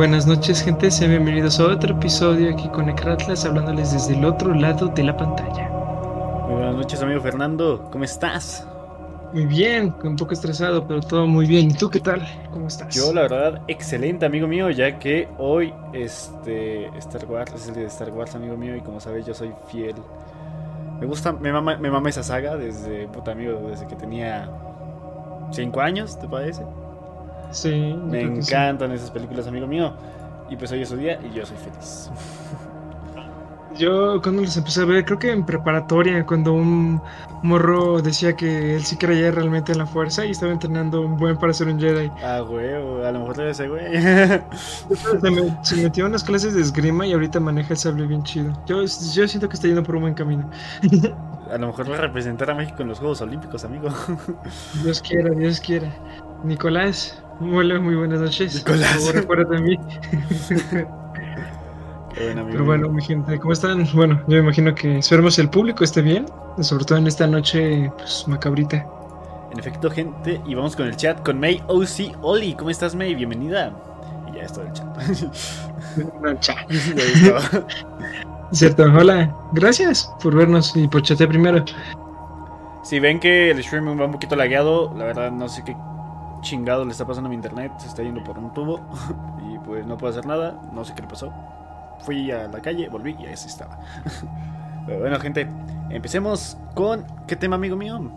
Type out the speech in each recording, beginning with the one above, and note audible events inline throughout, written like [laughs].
Buenas noches, gente. Sean bienvenidos a otro episodio aquí con Ecratlas, hablándoles desde el otro lado de la pantalla. Muy buenas noches, amigo Fernando. ¿Cómo estás? Muy bien, un poco estresado, pero todo muy bien. ¿Y tú qué tal? ¿Cómo estás? Yo, la verdad, excelente, amigo mío, ya que hoy este Star Wars es el día de Star Wars, amigo mío, y como sabes, yo soy fiel. Me gusta, me mama, me mama esa saga desde, puta amigo, desde que tenía 5 años, ¿te parece? Sí. Me encantan esas películas, amigo mío. Y pues hoy es su día y yo soy feliz. Yo cuando los empecé a ver, creo que en preparatoria, cuando un morro decía que él sí creía realmente en la fuerza y estaba entrenando un buen para ser un Jedi. Ah, güey, a lo mejor debe ser, güey. se, me, se, metió en las clases de esgrima y ahorita maneja el sable bien chido. Yo, yo siento que está yendo por un buen camino. A lo mejor va a representar a México en los Juegos Olímpicos, amigo. Dios quiera, Dios quiera. Nicolás, Hola, muy buenas noches. Nicolás. De mí. Bueno, Pero bueno, mi gente, ¿cómo están? Bueno, yo me imagino que esperemos el público esté bien, sobre todo en esta noche pues, macabrita. En efecto, gente, y vamos con el chat con May OC Oli. ¿Cómo estás, May? Bienvenida. Y ya está el chat. [laughs] No, chat. [laughs] Cierto, hola. Gracias por vernos y por chatear primero. Si ven que el streaming va un poquito lagueado, la verdad no sé qué chingado le está pasando a mi internet, se está yendo por un tubo [laughs] y pues no puedo hacer nada, no sé qué le pasó. Fui a la calle, volví y ahí estaba. [laughs] Pero bueno, gente, empecemos con ¿qué tema, amigo mío?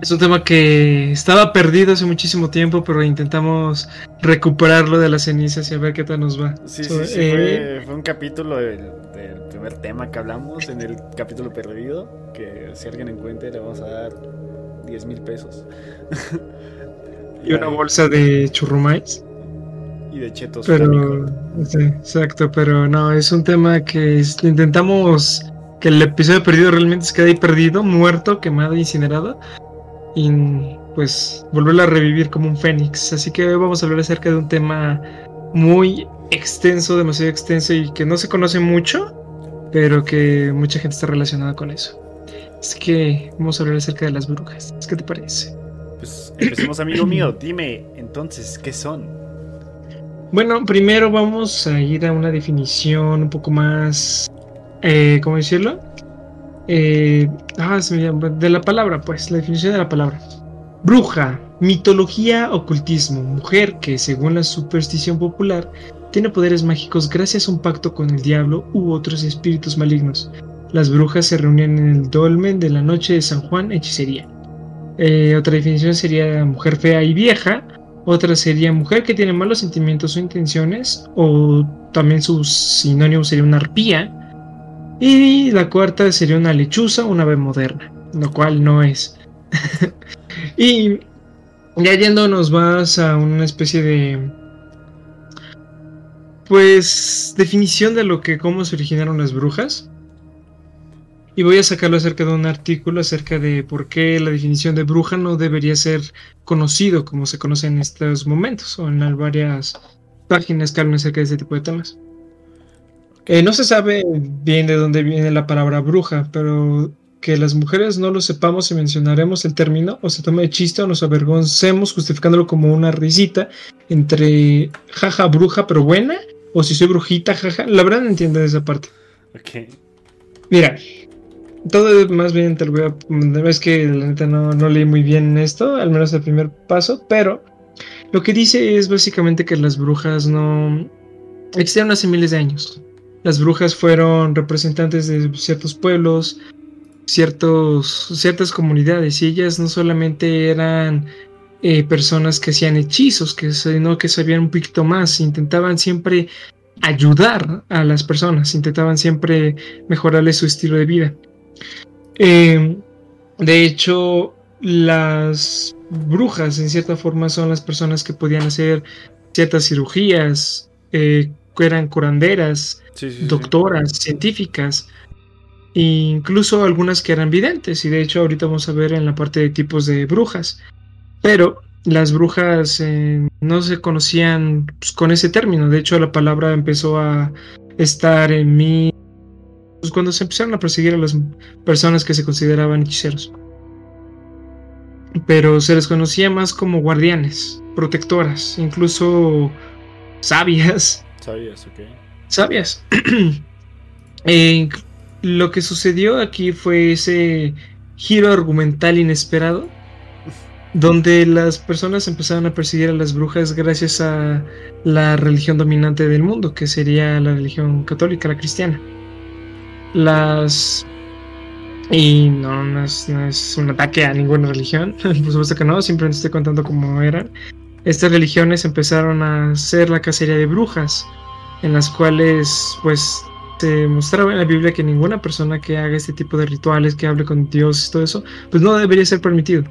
Es un tema que estaba perdido hace muchísimo tiempo, pero intentamos recuperarlo de las cenizas y a ver qué tal nos va. Sí, sí, sí, eh... fue, fue, un capítulo del, del, primer tema que hablamos en el capítulo perdido, que si alguien encuentre le vamos a dar 10 mil pesos. [laughs] y una bolsa de churrumais. Y de chetos. Pero, sí, exacto, pero no, es un tema que intentamos que el episodio perdido realmente se quede ahí perdido, muerto, quemado, incinerado. Y pues volverlo a revivir como un fénix. Así que hoy vamos a hablar acerca de un tema muy extenso, demasiado extenso y que no se conoce mucho, pero que mucha gente está relacionada con eso. Así que vamos a hablar acerca de las brujas. ¿Qué te parece? Pues empecemos, amigo mío. Dime entonces, ¿qué son? Bueno, primero vamos a ir a una definición un poco más. Eh, ¿Cómo decirlo? Eh, ah, se me llama, de la palabra, pues, la definición de la palabra. Bruja, mitología, ocultismo, mujer que, según la superstición popular, tiene poderes mágicos gracias a un pacto con el diablo u otros espíritus malignos. Las brujas se reunían en el dolmen de la noche de San Juan, hechicería. Eh, otra definición sería mujer fea y vieja. Otra sería mujer que tiene malos sentimientos o intenciones. O también su sinónimo sería una arpía. Y la cuarta sería una lechuza una ave moderna. Lo cual no es. [laughs] y ya yéndonos más a una especie de. Pues. definición de lo que. cómo se originaron las brujas. Y voy a sacarlo acerca de un artículo acerca de por qué la definición de bruja no debería ser conocido como se conoce en estos momentos o en varias páginas que hablan acerca de este tipo de temas. Eh, no se sabe bien de dónde viene la palabra bruja, pero que las mujeres no lo sepamos y mencionaremos el término o se tome de chiste o nos avergoncemos justificándolo como una risita entre jaja bruja pero buena o si soy brujita jaja. La verdad no entiendo esa parte. Ok. Mira, todo más bien te lo voy a. Es que la neta no, no leí muy bien esto, al menos el primer paso, pero lo que dice es básicamente que las brujas no existieron hace miles de años. Las brujas fueron representantes de ciertos pueblos, ciertos, ciertas comunidades, y ellas no solamente eran eh, personas que hacían hechizos, que, sino que sabían un poquito más, intentaban siempre ayudar a las personas, intentaban siempre mejorarles su estilo de vida. Eh, de hecho, las brujas en cierta forma son las personas que podían hacer ciertas cirugías, eh, eran curanderas, sí, sí, doctoras, sí. científicas, e incluso algunas que eran videntes, y de hecho ahorita vamos a ver en la parte de tipos de brujas, pero las brujas eh, no se conocían pues, con ese término, de hecho la palabra empezó a estar en mi pues, cuando se empezaron a perseguir a las personas que se consideraban hechiceros. Pero se les conocía más como guardianes, protectoras, incluso sabias. Sabias, ok. Sabias. [clears throat] Eh, lo que sucedió aquí fue ese giro argumental inesperado, donde las personas empezaron a perseguir a las brujas gracias a la religión dominante del mundo, que sería la religión católica, la cristiana. Las y no, no es, no es, un ataque a ninguna religión, [laughs] por supuesto que no, simplemente estoy contando cómo eran. Estas religiones empezaron a hacer la cacería de brujas, en las cuales pues se mostraba en la Biblia que ninguna persona que haga este tipo de rituales, que hable con Dios y todo eso, pues no debería ser permitido.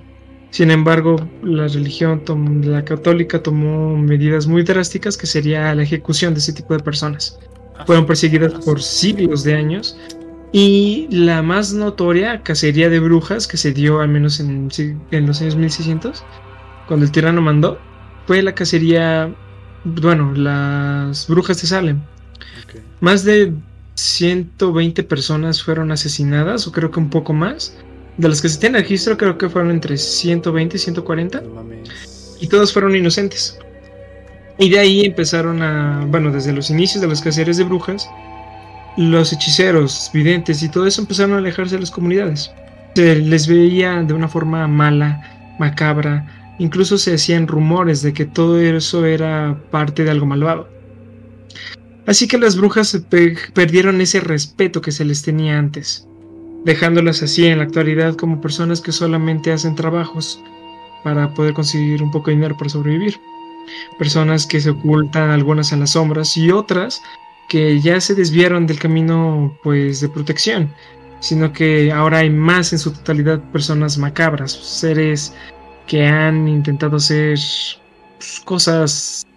Sin embargo, la religión la católica tomó medidas muy drásticas que sería la ejecución de ese tipo de personas. Fueron perseguidas por siglos de años y la más notoria cacería de brujas que se dio al menos en, en los años 1600, cuando el tirano mandó, fue la cacería, bueno, las brujas de Salem. Más de 120 personas fueron asesinadas, o creo que un poco más. De las que se tiene registro, creo que fueron entre 120 y 140. y todos fueron inocentes. Y de ahí empezaron a, bueno, desde los inicios de las cacerías de brujas, los hechiceros, videntes y todo eso empezaron a alejarse de las comunidades. Se les veía de una forma mala, macabra, incluso se hacían rumores de que todo eso era parte de algo malvado. Así que las brujas perdieron ese respeto que se les tenía antes, dejándolas así en la actualidad como personas que solamente hacen trabajos para poder conseguir un poco de dinero para sobrevivir. Personas que se ocultan algunas en las sombras y otras que ya se desviaron del camino pues de protección, sino que ahora hay más en su totalidad personas macabras, seres que han intentado hacer pues, cosas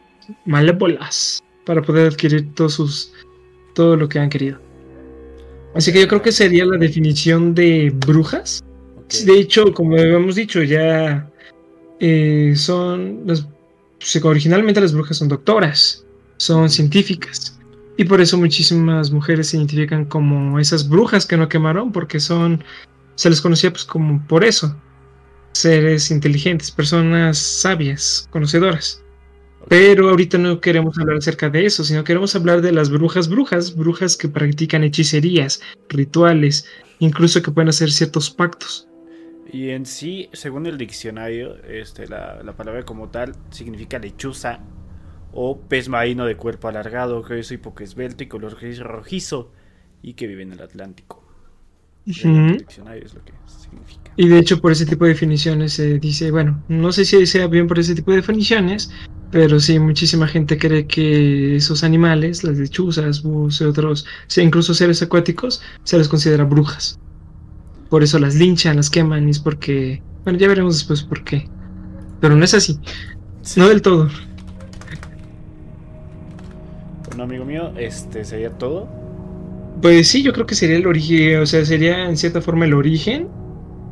malévolas para poder adquirir todos sus todo lo que han querido. Así que yo creo que sería la definición de brujas. De hecho, como habíamos dicho, ya eh, son las, originalmente las brujas son doctoras, son científicas. Y por eso muchísimas mujeres se identifican como esas brujas que no quemaron, porque son, se les conocía pues como por eso, seres inteligentes, personas sabias, conocedoras. Pero ahorita no queremos hablar acerca de eso, sino queremos hablar de las brujas brujas, brujas que practican hechicerías, rituales, incluso que pueden hacer ciertos pactos. Y en sí, según el diccionario, este, la, la palabra como tal significa lechuza o pez marino de cuerpo alargado, grueso y poco esbelto y color gris rojizo y que vive en el Atlántico. es lo que significa. Y de hecho por ese tipo de definiciones se dice, bueno, no sé si sea bien por ese tipo de definiciones, pero sí, muchísima gente cree que esos animales, las lechuzas, búhos y otros, incluso seres acuáticos, se les considera brujas. Por eso las linchan, las queman, y es porque, bueno, ya veremos después por qué. Pero no es así. No del todo. Un amigo mío, este sería todo. Pues sí, yo creo que sería el origen, o sea, sería en cierta forma el origen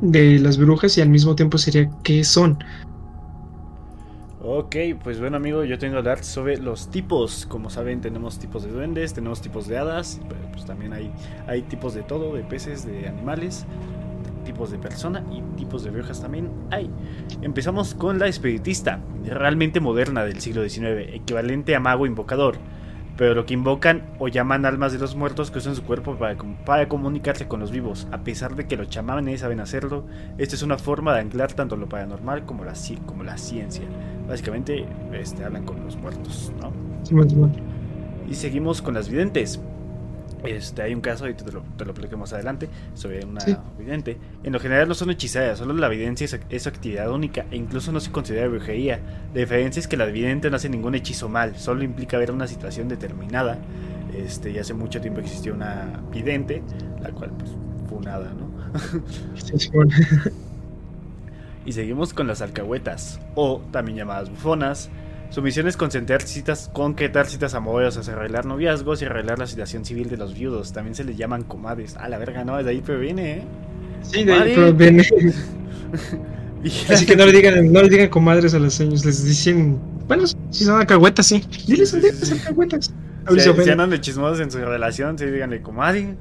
de las brujas y al mismo tiempo sería qué son. Ok, pues bueno amigo, yo tengo que hablar sobre los tipos. Como saben, tenemos tipos de duendes, tenemos tipos de hadas, pero pues también hay, hay tipos de todo, de peces, de animales, tipos de persona y tipos de brujas también hay. Empezamos con la espiritista, realmente moderna del siglo XIX, equivalente a mago invocador pero lo que invocan o llaman almas de los muertos que usan su cuerpo para, para, comunicarse con los vivos. A pesar de que los chamanes saben hacerlo, esta es una forma de anclar tanto lo paranormal como la, como la ciencia. Básicamente este, hablan con los muertos, ¿no? Y seguimos con las videntes. Este, hay un caso, y te lo, te lo platico más adelante, sobre una vidente. En lo general no son hechizadas, solo la evidencia es, su actividad única e incluso no se considera brujería. La diferencia es que la vidente no hace ningún hechizo mal, solo implica ver una situación determinada. Este, y hace mucho tiempo existió una vidente, la cual pues fue nada, ¿no? [laughs] [laughs] y seguimos con las alcahuetas, o también llamadas bufonas, su misión es concentrar citas, concretar citas amorosas, arreglar noviazgos y arreglar la situación civil de los viudos. También se les llaman comadres. Ah, la verga, no, de ahí viene, ¿eh? Sí, de ahí viene. [laughs] [laughs] Así que no le digan, no le digan comadres a los señores, les dicen, bueno, si son alcahuetas, sí. Diles sí, sí, sí. alcahuetas. Si, andan de chismosos en su relación, sí, díganle comadre.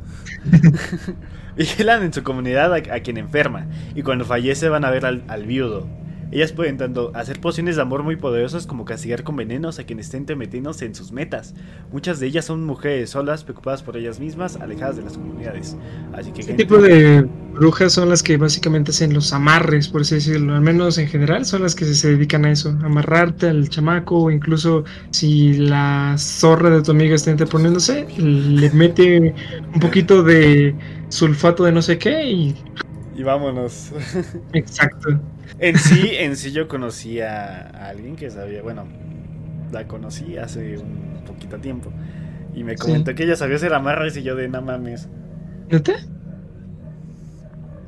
[laughs] Vigilan en su comunidad a, quien enferma y cuando fallece van a ver al, al viudo Ellas pueden tanto hacer pociones de amor muy poderosas como castigar con venenos a quienes estén metiéndose en sus metas. Muchas de ellas son mujeres solas, preocupadas por ellas mismas, alejadas de las comunidades. Así que ¿Qué tipo de brujas son las que básicamente hacen los amarres, por así decirlo? Al menos en general son las que se dedican a eso, amarrarte al chamaco o incluso si la zorra de tu amiga está interponiéndose, le mete un poquito de sulfato de no sé qué y... Y vámonos. Exacto. En sí, en sí yo conocí a, alguien que sabía, bueno, la conocí hace un poquito tiempo. Y me comentó que ella sabía hacer amarres y yo de no mames. ¿Neta?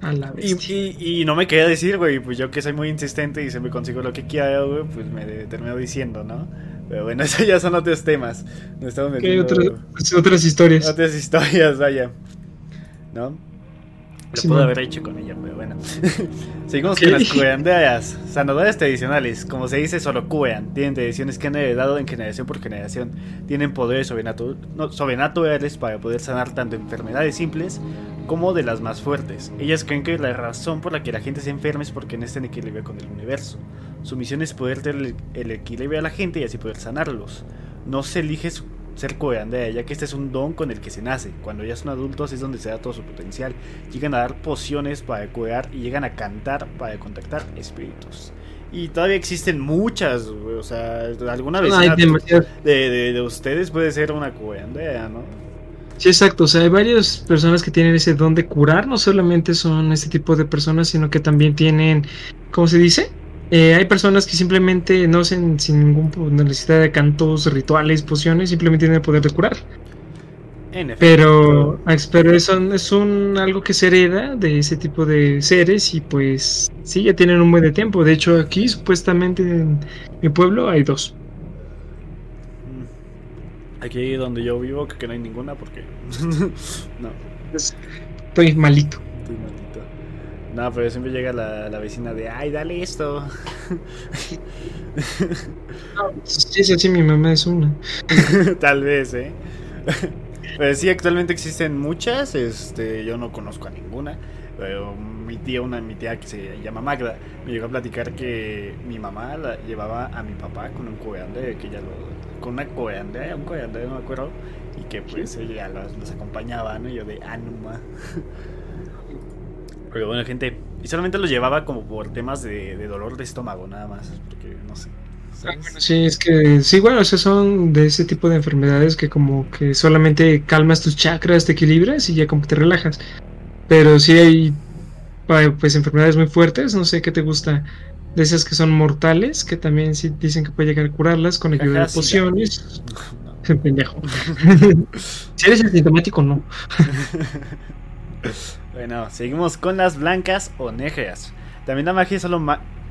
A la vez. Y, y, no me quería decir, güey, pues yo que soy muy insistente y se me consigo lo que quiero, güey, pues me termino diciendo, ¿no? Pero bueno, [laughs] eso ya son otros temas. No estamos otras historias. Otras historias, vaya. ¿No? Lo puedo haber hecho con ella, pero bueno. [laughs] Seguimos con las cueandeas. Sanadores tradicionales, como se dice, solo cuean. Tienen tradiciones que han heredado en generación por generación. Tienen poderes sobrenaturales para poder sanar tanto enfermedades simples como de las más fuertes. Ellas creen que la razón por la que la gente se enferma es porque no está en equilibrio con el universo. Su misión es poder tener el equilibrio a la gente y así poder sanarlos. No se elige su ser coeandea, ya que este es un don con el que se nace. Cuando ya son adultos es donde se da todo su potencial. Llegan a dar pociones para coear y llegan a cantar para contactar espíritus. Y todavía existen muchas, o sea, alguna vez de, de, ustedes puede ser una coeandea, ¿no? Sí, exacto. O sea, hay varias personas que tienen ese don de curar. No solamente son este tipo de personas, sino que también tienen, ¿cómo se dice? Eh, hay personas que simplemente no hacen sin ninguna necesidad de cantos, rituales, pociones, simplemente tienen el poder de curar. Pero, pero eso es un algo que se hereda de ese tipo de seres y pues sí, ya tienen un buen de tiempo. De hecho, aquí supuestamente en mi pueblo hay dos. Mm. Aquí donde yo vivo, que no hay ninguna porque... [laughs] no. Estoy malito. Estoy malito. No, pero siempre llega la, la vecina de, ay, dale esto. sí, sí, sí, mi mamá es una. [laughs] Tal vez, ¿eh? Pero sí, actualmente existen muchas, este, yo no conozco a ninguna. Pero mi tía, una mi tía que se llama Magda, me llegó a platicar que mi mamá la llevaba a mi papá con un coeande, que ella lo, con una coeande, un coeande, no me acuerdo, y que pues ella los, acompañaba, ¿no? Y yo de, ánima. Pero bueno, gente. Y solamente lo llevaba como por temas de, dolor de estómago, nada más. Porque no sé. Sí, es que sí, bueno, o sea, son de ese tipo de enfermedades que como que solamente calmas tus chakras, te equilibras y ya como que te relajas. Pero sí hay pues enfermedades muy fuertes, no sé qué te gusta, de esas que son mortales, que también sí dicen que puede llegar a curarlas con ayuda de pociones. [laughs] [laughs] Pendejo. [laughs] si eres asintomático, no. Bueno, seguimos con las blancas o negras. También la magia es solo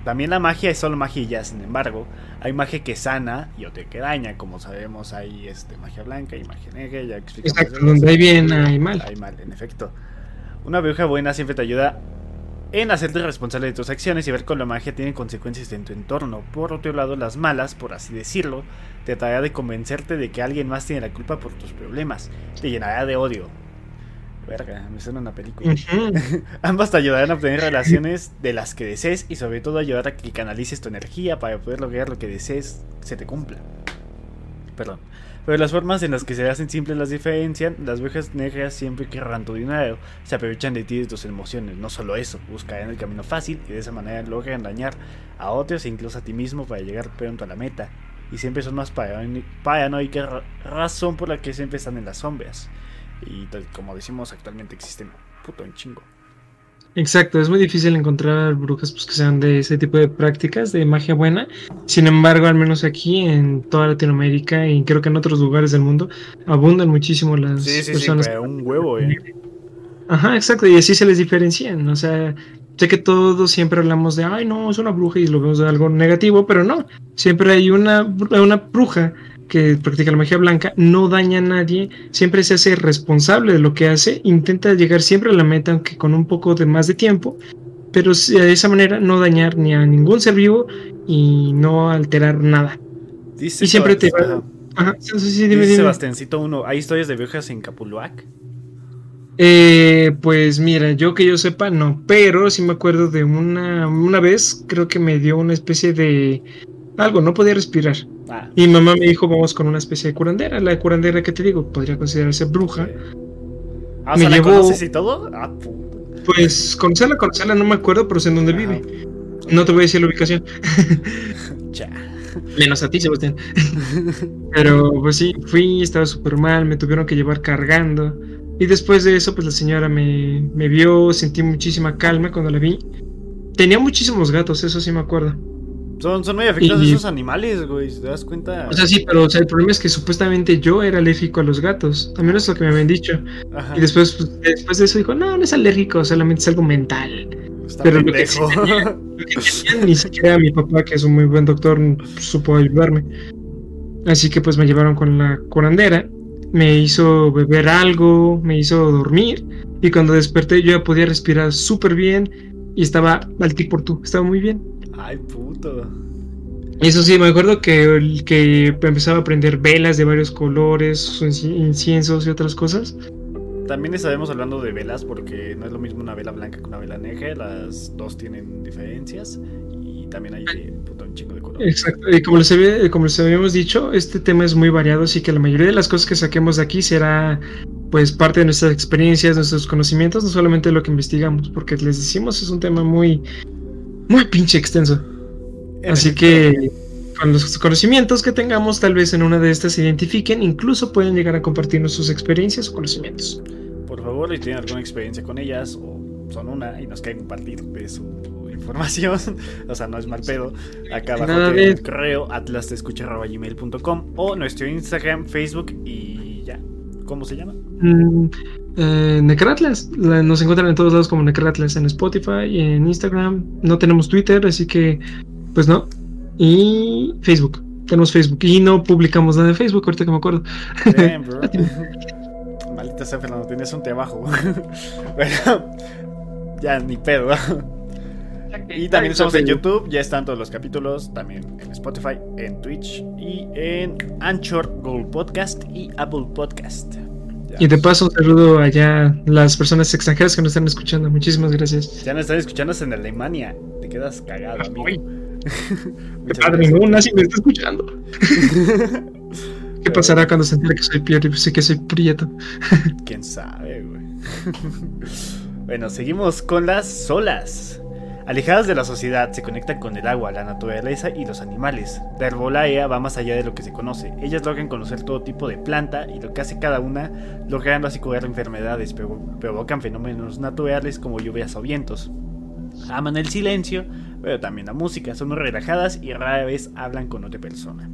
también la magia es solo magia y ya, sin embargo, hay magia que sana y otra que daña, como sabemos, hay este magia blanca y magia negra, ya explicamos. Exacto, donde hay bien hay mal. Hay mal, en efecto. Una bruja buena siempre te ayuda en hacerte responsable de tus acciones y ver cómo la magia tiene consecuencias en tu entorno. Por otro lado, las malas, por así decirlo, te tratará de convencerte de que alguien más tiene la culpa por tus problemas. Te llenará de odio, Verga, me suena una película. [laughs] Ambas te ayudarán a obtener relaciones de las que desees y sobre todo ayudar a que canalices tu energía para poder lograr lo que desees se te cumpla. Perdón. Pero las formas en las que se hacen simples las diferencian, las brujas negras siempre querrán tu dinero, se aprovechan de ti y de tus emociones. No solo eso, buscarán el camino fácil y de esa manera logran dañar a otros e incluso a ti mismo para llegar pronto a la meta. Y siempre son más paranoicas, razón por la que siempre están en las sombras. Y como decimos, actualmente existen puto en chingo. Exacto, es muy difícil encontrar brujas pues, que sean de ese tipo de prácticas, de magia buena. Sin embargo, al menos aquí en toda Latinoamérica y creo que en otros lugares del mundo, abundan muchísimo las sí, sí, personas. Sí, un huevo, eh. Ajá, exacto, y así se les diferencian. O sea, sé que todos siempre hablamos de, ay, no, es una bruja y lo vemos de algo negativo, pero no. Siempre hay una, una bruja que practica la magia blanca no daña a nadie, siempre se hace responsable de lo que hace, intenta llegar siempre a la meta, aunque con un poco de más de tiempo, pero de esa manera no dañar ni a ningún ser vivo y no alterar nada. Dice y siempre te va... Ajá, sí, sí, dime, Dice Sebastiancito 1, ¿hay historias de brujas en Capuluac? Eh, pues mira, yo que yo sepa, no, pero sí me acuerdo de una, una vez, creo que me dio una especie de algo, no podía respirar. Ah. Y mamá me dijo, vamos con una especie de curandera. La curandera que te digo, podría considerarse bruja. Ah, me llevó... y todo? Ah, pues conocerla, conocerla, no me acuerdo, pero sé en dónde vive. No te voy a decir la ubicación. [laughs] Menos a ti, Sebastián. pero pues sí, fui, estaba súper mal, me tuvieron que llevar cargando. Y después de eso, pues la señora me, me vio, sentí muchísima calma cuando la vi. Tenía muchísimos gatos, eso sí me acuerdo. Son, son muy afectados esos animales, güey, ¿te das cuenta? O sea, sí, pero el problema es que supuestamente yo era alérgico a los gatos. A menos lo que me habían dicho. Y después, pues, después de eso dijo, no, no es alérgico, solamente es algo mental. pero lo que, ni siquiera mi papá, que es un muy buen doctor, supo ayudarme. Así que pues me llevaron con la curandera me hizo beber algo, me hizo dormir y cuando desperté yo ya podía respirar súper bien y estaba al ti por tú, estaba muy bien. Ay, puto. Eso sí, me acuerdo que, que empezaba a prender velas de varios colores, inciensos y otras cosas. También estaremos hablando de velas porque no es lo mismo una vela blanca que una vela negra, las dos tienen diferencias y también hay un chingo de colores. Exacto, y como les, había, como les habíamos dicho, este tema es muy variado, así que la mayoría de las cosas que saquemos de aquí será pues parte de nuestras experiencias, nuestros conocimientos, no solamente lo que investigamos, porque les decimos es un tema muy, muy pinche extenso. Así que con los conocimientos que tengamos, tal vez en una de estas se identifiquen, incluso pueden llegar a compartirnos sus experiencias o conocimientos. Por favor, si tienen alguna experiencia con ellas o son una y nos quieren compartir de su información, [laughs] o sea, no es mal pedo, acá abajo tienen el correo o nuestro Instagram, Facebook y ya. ¿Cómo se llama? Mm, eh, Necratlas. Nos encuentran en todos lados como Necratlas, en Spotify, en Instagram. No tenemos Twitter, así que, pues no. Y Facebook. Tenemos Facebook. Y no publicamos nada de Facebook, ahorita que me acuerdo. [laughs] Maldita sea, Fernando, tienes un té abajo. bueno, [laughs] ya ni pedo. Y también estamos en YouTube, ya están todos los capítulos, también en Spotify, en Twitch y en Anchor, Google Podcast y Apple Podcast. Y de paso, un saludo allá las personas extranjeras que nos están escuchando. Muchísimas gracias. Ya nos están escuchando en Alemania. Te quedas cagado, amigo. Padre, no, Nazi me está escuchando. [laughs] ¿Qué pasará cuando se entere que soy Pierre y que soy Prieto? [laughs] Quién sabe, güey. bueno, seguimos con las solas. Alejadas de la sociedad, se conectan con el agua, la naturaleza y los animales. La herbolaria va más allá de lo que se conoce. Ellas logran conocer todo tipo de planta y lo que hace cada una, logrando así curar enfermedades, pero provocan fenómenos naturales como lluvias o vientos. Aman el silencio, pero también la música. Son muy relajadas y rara vez hablan con otra persona.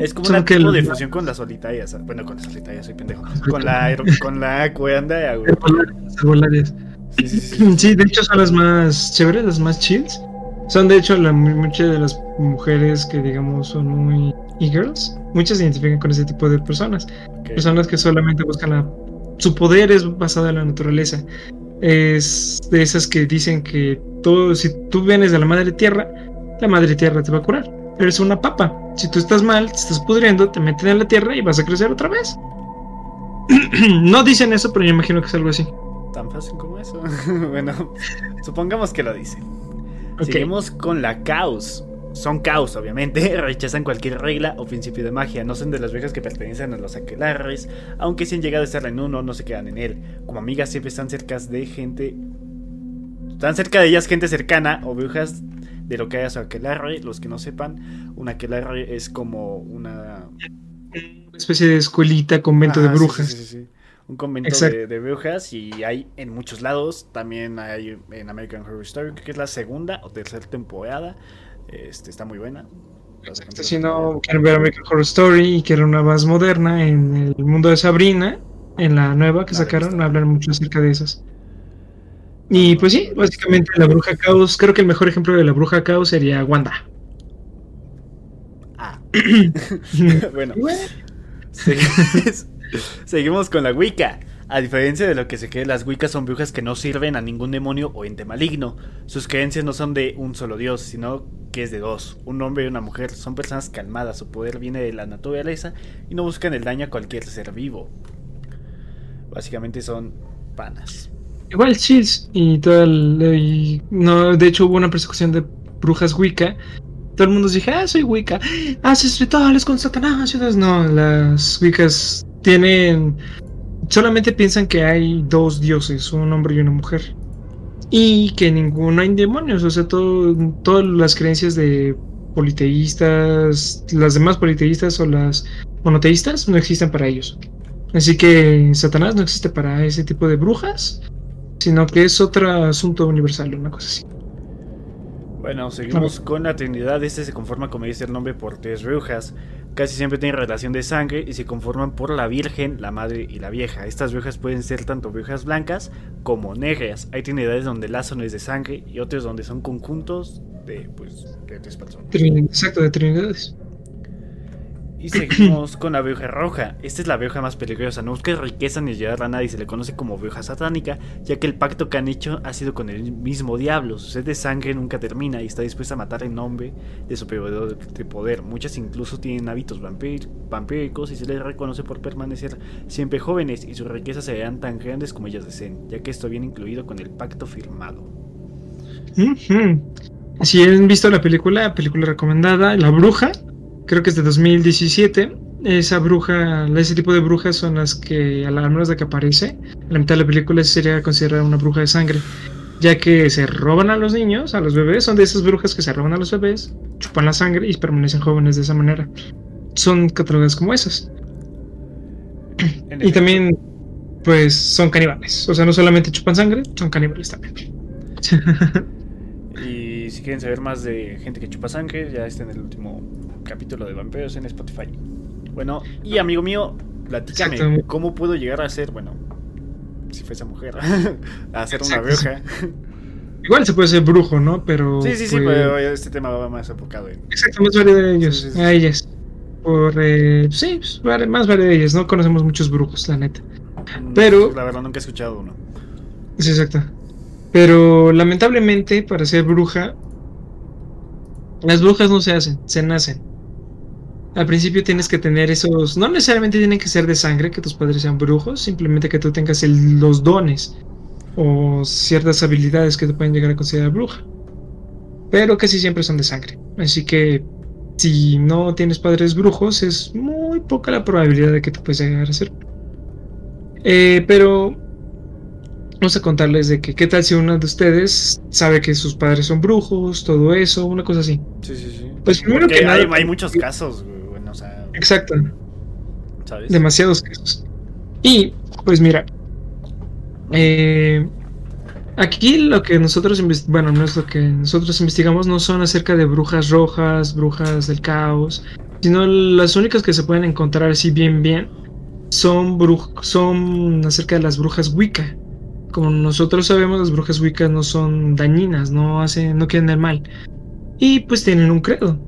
Es como una tipo de fusión con las solitarias. Bueno, con las solitarias, soy pendejo. Con la, con la cuerda, Sí, de hecho son las más chéveres, las más chills. Son de hecho la, muchas de las mujeres que digamos son muy e-girls. Muchas se identifican con ese tipo de personas. Personas que solamente buscan la... Su poder es basado en la naturaleza. Es de esas que dicen que si tú vienes de la madre tierra, la madre tierra te va a curar. Eres una papa. Si tú estás mal, te estás pudriendo, te meten en la tierra y vas a crecer otra vez. [clears throat] no dicen eso, pero yo imagino que es algo así tan fácil como eso. [laughs] bueno, supongamos que lo dice. Seguimos con la caos. Son caos, obviamente, [laughs] rechazan cualquier regla o principio de magia, no son de las viejas que pertenecen a los aquelarres, aunque si han llegado a estar en uno, no se quedan en él. Como amigas siempre están cerca de gente... Están cerca de ellas gente cercana o brujas de lo que haya su aquelarre. Los que no sepan, un aquelarre es como una... Una especie de escuelita, convento de brujas. sí, sí, sí un convento de, brujas y hay en muchos lados. También hay en American Horror Story, que es la segunda o tercera temporada. Este, está muy buena. Si no quieren ver American Horror Story y quieren una más moderna en el mundo de Sabrina, en la nueva que sacaron, hablan mucho acerca de esas. Y pues sí, básicamente la bruja caos, creo que el mejor ejemplo de la bruja caos sería Wanda. Ah. [clears throat] [laughs] bueno. [laughs] Seguimos con la Wicca. A diferencia de lo que se cree, las Wiccas son brujas que no sirven a ningún demonio o ente maligno. Sus creencias no son de un solo dios, sino que es de dos, un hombre y una mujer. Son personas calmadas, su poder viene de la naturaleza y no buscan el daño a cualquier ser vivo. básicamente son panas. Igual Chills y todo el, no, de hecho hubo una persecución de brujas Wicca. Todo el mundo dice, ah, soy Wicca. Haces rituales con Satanás. No, las Wiccas tienen... Solamente piensan que hay dos dioses, un hombre y una mujer. Y que ninguno hay demonios. O sea, todo, todas las creencias de politeístas, las demás politeístas o las monoteístas no existen para ellos. Así que Satanás no existe para ese tipo de brujas, sino que es otro asunto universal, una cosa así. Bueno, seguimos con la Trinidad. Este se conforma, como dice el nombre, por tres brujas. Casi siempre tienen relación de sangre y se conforman por la Virgen, la Madre y la Vieja. Estas brujas pueden ser tanto brujas blancas como negras. Hay trinidades donde el lazo no es de sangre y otras donde son conjuntos de, pues, de tres personas. Exacto, de trinidades. Y seguimos con la bruja roja. Esta es la bruja más peligrosa. No busca riqueza ni ayudar a nadie. Se le conoce como bruja satánica, ya que el pacto que han hecho ha sido con el mismo diablo. Su sed de sangre nunca termina y está dispuesta a matar en nombre de su proveedor de poder. Muchas incluso tienen hábitos vampíricos y se les reconoce por permanecer siempre jóvenes y sus riquezas serán tan grandes como ellas deseen, ya que esto viene incluido con el pacto firmado. Si han visto la película, película recomendada, La Bruja, creo que es de 2017. Esa bruja, ese tipo de brujas son las que, al menos de que aparece, la mitad de la película sería considerada una bruja de sangre, ya que se roban a los niños, a los bebés, son de esas brujas que se roban a los bebés, chupan la sangre y permanecen jóvenes de esa manera. Son catalogadas como esas. Y también, pues, son caníbales. O sea, no solamente chupan sangre, son caníbales también. [laughs] y si quieren saber más de gente que chupa sangre, ya está en el último capítulo de vampiros en Spotify. Bueno, y amigo mío, platícame, ¿cómo puedo llegar a ser, bueno, si fuese mujer, [laughs] a ser una bruja? Igual se puede ser brujo, ¿no? Pero. Sí, sí, sí, pues, pero este tema va más enfocado en. Exacto, más variedad de ellos, a ellas. Por. Eh, sí, pues, más variedad de ellas, no conocemos muchos brujos, la neta. Mm, pero. La verdad, nunca he escuchado uno. Sí, exacto. Pero lamentablemente, para ser bruja, las brujas no se hacen, se nacen. Al principio tienes que tener esos, no necesariamente tienen que ser de sangre, que tus padres sean brujos, simplemente que tú tengas los dones o ciertas habilidades que te pueden llegar a considerar bruja. Pero casi siempre son de sangre. Así que si no tienes padres brujos, es muy poca la probabilidad de que te puedas llegar a ser. Eh, pero vamos a contarles de que qué tal si uno de ustedes sabe que sus padres son brujos, todo eso, una cosa así. Sí, sí, sí. Pues primero que hay, hay muchos casos, Exacto. Demasiados casos. Y, pues mira, eh, aquí lo que nosotros, bueno, no es lo que nosotros investigamos, no son acerca de brujas rojas, brujas del caos, sino las únicas que se pueden encontrar así bien, bien, son, son acerca de las brujas Wicca. Como nosotros sabemos, las brujas Wicca no son dañinas, no hacen, no quieren el mal. Y pues tienen un credo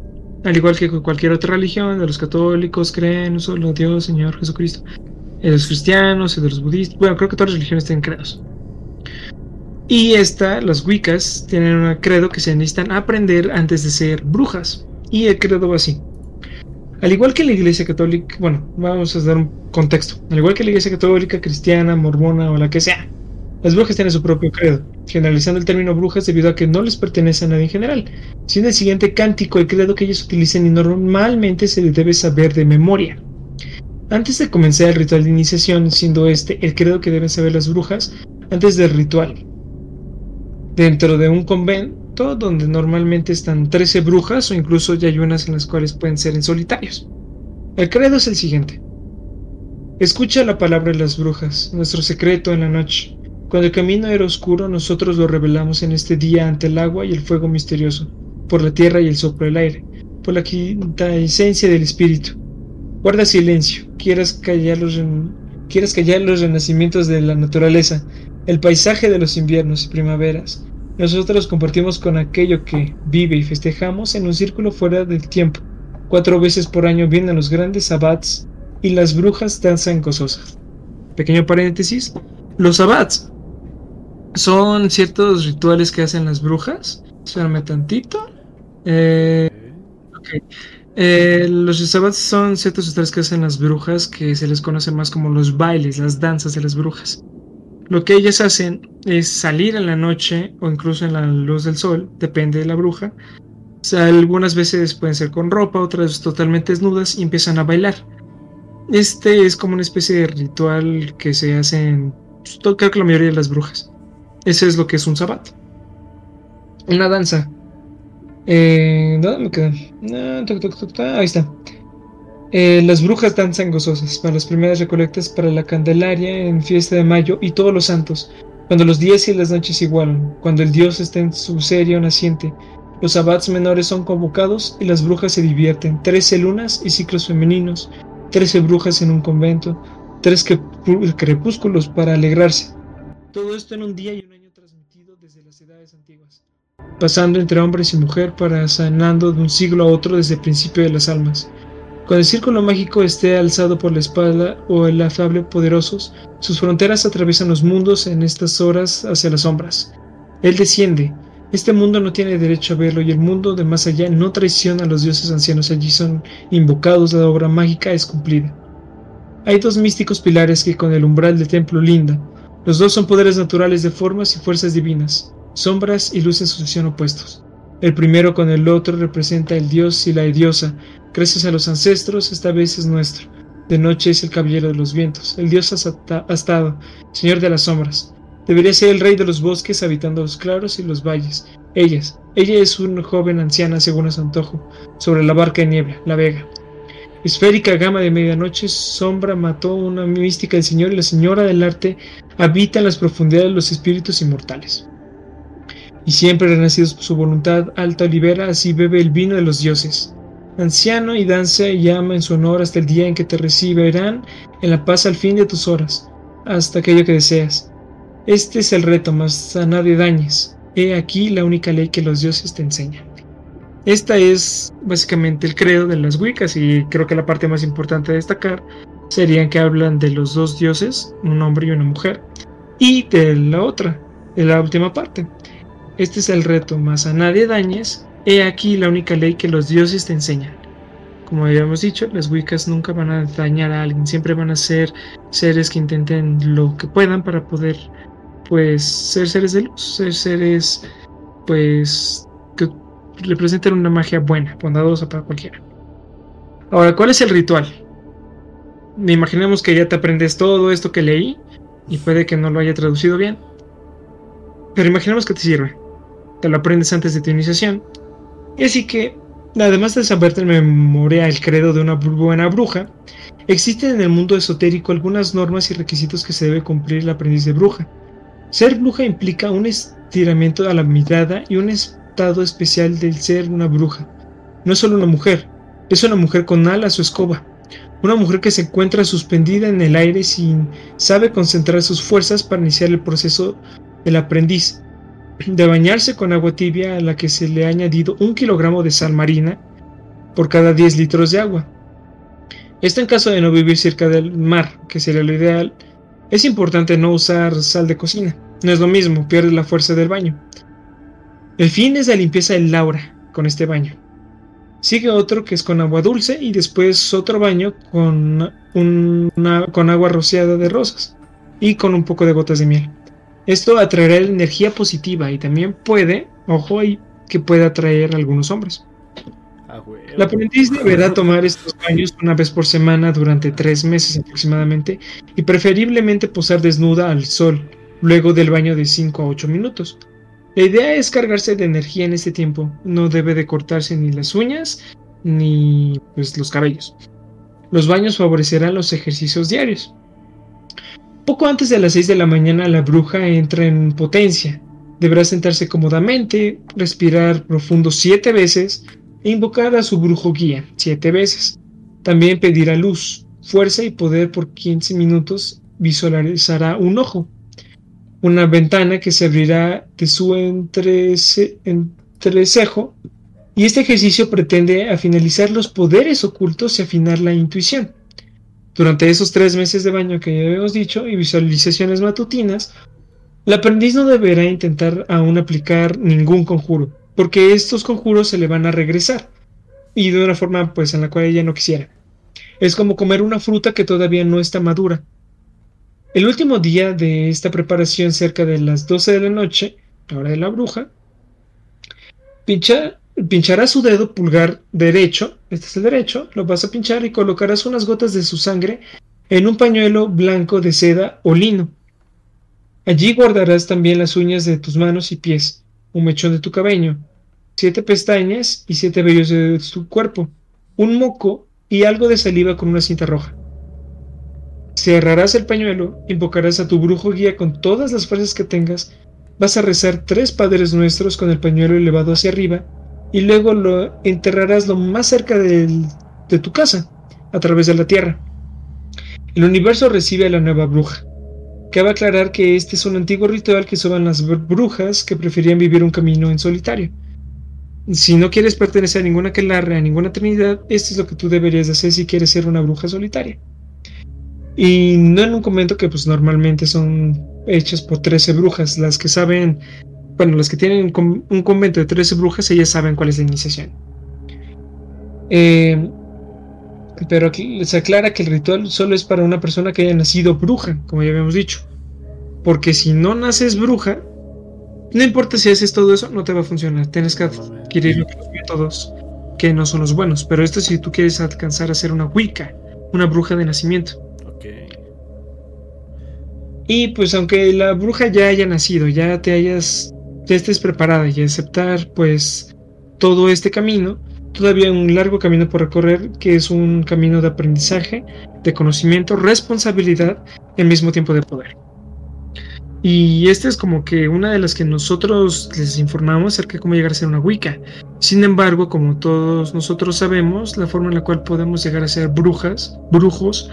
al igual que cualquier otra religión, de los católicos creen en un solo Dios, Señor Jesucristo, de los cristianos, de los budistas, bueno, creo que todas las religiones tienen credos. Y esta, las Wiccas, tienen un credo que se necesitan aprender antes de ser brujas. Y el credo va así. Al igual que la Iglesia Católica, bueno, vamos a dar un contexto. Al igual que la Iglesia Católica, Cristiana, Mormona o la que sea, las brujas tienen su propio credo, generalizando el término brujas debido a que no les pertenece a nadie en general, sino el siguiente cántico, el credo que ellos utilizan y normalmente se les debe saber de memoria. Antes de comenzar el ritual de iniciación, siendo este el credo que deben saber las brujas antes del ritual. Dentro de un convento donde normalmente están 13 brujas o incluso ya hay unas en las cuales pueden ser en solitarios. El credo es el siguiente. Escucha la palabra de las brujas, nuestro secreto en la noche. Cuando el camino era oscuro, nosotros lo revelamos en este día ante el agua y el fuego misterioso, por la tierra y el soplo del aire, por la quinta esencia del espíritu. Guarda silencio, quieras callar los, quieras callar los renacimientos de la naturaleza, el paisaje de los inviernos y primaveras. Nosotros compartimos con aquello que vive y festejamos en un círculo fuera del tiempo. Cuatro veces por año vienen los grandes sabbats y las brujas danzan gozosas. Pequeño paréntesis, los sabbats son ciertos rituales que hacen las brujas. Espérame tantito. Eh, Eh, los sabbats son ciertos rituales que hacen las brujas que se les conoce más como los bailes, las danzas de las brujas. Lo que ellas hacen es salir en la noche o incluso en la luz del sol, depende de la bruja. algunas veces pueden ser con ropa, otras totalmente desnudas y empiezan a bailar. Este es como una especie de ritual que se hace en pues, creo que la mayoría de las brujas. Ese es lo que es un sabbat. Una danza. Eh, ¿Dónde me quedan? Ah, ahí está. Eh, las brujas danzan gozosas para las primeras recolectas para la Candelaria en fiesta de mayo y todos los santos, cuando los días y las noches igualan, cuando el dios está en su serio naciente. Los sabbats menores son convocados y las brujas se divierten. Trece lunas y ciclos femeninos, trece brujas en un convento, tres crepúsculos para alegrarse. Todo esto en un día y un pasando entre hombres y mujer para sanando de un siglo a otro desde el principio de las almas. Cuando el círculo mágico esté alzado por la espalda o el afable poderosos, sus fronteras atraviesan los mundos en estas horas hacia las sombras. Él desciende. Este mundo no tiene derecho a verlo y el mundo de más allá no traiciona a los dioses ancianos. Allí son invocados, la obra mágica es cumplida. Hay dos místicos pilares que con el umbral del templo linda. Los dos son poderes naturales de formas y fuerzas divinas, sombras y en sucesión opuestos. El primero con el otro representa el dios y la diosa. Gracias a los ancestros, esta vez es nuestro. De noche es el caballero de los vientos. El dios ha estado, señor de las sombras. Debería ser el rey de los bosques habitando los claros y los valles. Ellas, ella es una joven anciana según su antojo, sobre la barca de niebla, la vega. Esférica gama de medianoche, sombra mató una mística del Señor y la Señora del Arte habita en las profundidades de los espíritus inmortales. Y siempre renacidos por su voluntad alta libera, así bebe el vino de los dioses. Anciano y danza y llama en su honor hasta el día en que te recibirán en la paz al fin de tus horas, hasta aquello que deseas. Este es el reto, más a nadie dañes. He aquí la única ley que los dioses te enseñan. Esta es básicamente el credo de las Wiccas y creo que la parte más importante de destacar serían que hablan de los dos dioses, un hombre y una mujer, y de la otra, de la última parte. Este es el reto, más a nadie dañes, he aquí la única ley que los dioses te enseñan. Como habíamos dicho, las Wiccas nunca van a dañar a alguien, siempre van a ser seres que intenten lo que puedan para poder, pues, ser seres de luz, ser seres, pues, representan una magia buena, bondadosa para cualquiera. Ahora, ¿cuál es el ritual? Imaginemos que ya te aprendes todo esto que leí y puede que no lo haya traducido bien. Pero imaginemos que te sirve. Te lo aprendes antes de tu iniciación. Y así que, además de saberte en memoria el credo de una buena bruja, existen en el mundo esotérico algunas normas y requisitos que se debe cumplir el aprendiz de bruja. Ser bruja implica un estiramiento a la mirada y un especial del ser una bruja. No es solo una mujer, es una mujer con alas o escoba. Una mujer que se encuentra suspendida en el aire sin sabe concentrar sus fuerzas para iniciar el proceso del aprendiz. De bañarse con agua tibia a la que se le ha añadido un kilogramo de sal marina por cada 10 litros de agua. Esto en caso de no vivir cerca del mar, que sería lo ideal. Es importante no usar sal de cocina. No es lo mismo, pierde la fuerza del baño. El fin es la limpieza del Laura con este baño. Sigue otro que es con agua dulce y después otro baño con, con agua rociada de rosas y con un poco de gotas de miel. Esto atraerá la energía positiva y también puede, ojo ahí, que puede atraer a algunos hombres. La aprendiz deberá tomar estos baños una vez por semana durante tres meses aproximadamente y preferiblemente posar desnuda al sol luego del baño de 5 a 8 minutos. La idea es cargarse de energía en este tiempo. No debe de cortarse ni las uñas ni pues, los cabellos. Los baños favorecerán los ejercicios diarios. Poco antes de las 6 de la mañana la bruja entra en potencia. Deberá sentarse cómodamente, respirar profundo siete veces e invocar a su brujo guía siete veces. También pedirá luz, fuerza y poder por 15 minutos. Visualizará un ojo una ventana que se abrirá de su entrecejo y este ejercicio pretende a finalizar los poderes ocultos y afinar la intuición. Durante esos tres meses de baño que ya habíamos dicho y visualizaciones matutinas, el aprendiz no deberá intentar aún aplicar ningún conjuro, porque estos conjuros se le van a regresar. y de una forma pues en la cual ella no quisiera. Es como comer una fruta que todavía no está madura. El último día de esta preparación, cerca de las 12 de la noche, la hora de la bruja, pincha, pinchará su dedo pulgar derecho, este es el derecho, lo vas a pinchar y colocarás unas gotas de su sangre en un pañuelo blanco de seda o lino. Allí guardarás también las uñas de tus manos y pies, un mechón de tu cabello, siete pestañas y siete vellos de tu cuerpo, un moco y algo de saliva con una cinta roja. Cerrarás el pañuelo, invocarás a tu brujo guía con todas las fuerzas que tengas, vas a rezar tres Padres Nuestros con el pañuelo elevado hacia arriba y luego lo enterrarás lo más cerca de tu casa, a través de la tierra. El universo recibe a la nueva bruja. Cabe aclarar que este es un antiguo ritual que usaban las brujas que preferían vivir un camino en solitario. Si no quieres pertenecer a ninguna aquelarre, a ninguna trinidad, esto es lo que tú deberías hacer si quieres ser una bruja solitaria. Y no en un convento que pues normalmente son hechas por 13 brujas, las que saben, bueno, las que tienen un convento de 13 brujas, ellas saben cuál es la iniciación. Eh, pero aquí se aclara que el ritual solo es para una persona que haya nacido bruja, como ya habíamos dicho. Porque si no naces bruja, no importa si haces todo eso, no te va a funcionar. Tienes que adquirir los métodos que no son los buenos. Pero esto si tú quieres alcanzar a ser una Wicca, una bruja de nacimiento. Y pues aunque la bruja ya haya nacido, ya te hayas, ya estés preparada y aceptar pues todo este camino, todavía un largo camino por recorrer que es un camino de aprendizaje, de conocimiento, responsabilidad y al mismo tiempo de poder. Y esta es como que una de las que nosotros les informamos acerca de cómo llegar a ser una Wicca. Sin embargo, como todos nosotros sabemos, la forma en la cual podemos llegar a ser brujas, brujos,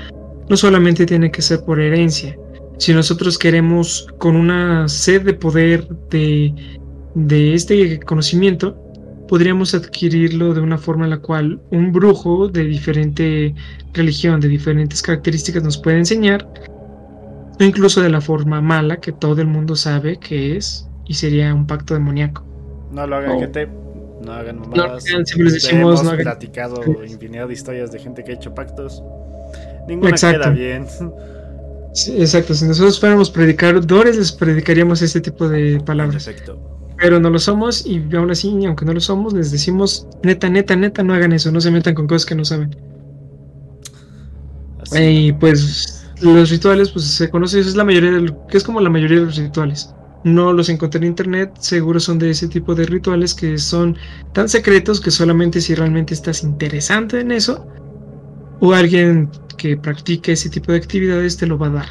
no solamente tiene que ser por herencia. Si nosotros queremos con una sed de poder de, de este conocimiento, podríamos adquirirlo de una forma en la cual un brujo de diferente religión, de diferentes características nos puede enseñar o incluso de la forma mala que todo el mundo sabe que es y sería un pacto demoníaco. No lo hagan, gente. No hagan mamadas. No, les decimos, Hemos platicado infinidad de historias de gente que ha hecho pactos. Ninguna queda bien. Exacto, si nosotros fuéramos predicadores, les predicaríamos este tipo de palabras. Perfecto. Pero no lo somos y aún así, aunque no lo somos, les decimos, neta, neta, neta, no hagan eso, no se metan con cosas que no saben. Y pues los rituales, pues se conoce, es la mayoría de que es como la mayoría de los rituales. No los encontré en internet, seguro son de ese tipo de rituales que son tan secretos que solamente si realmente estás interesante en eso o alguien que practique ese tipo de actividades te lo va a dar.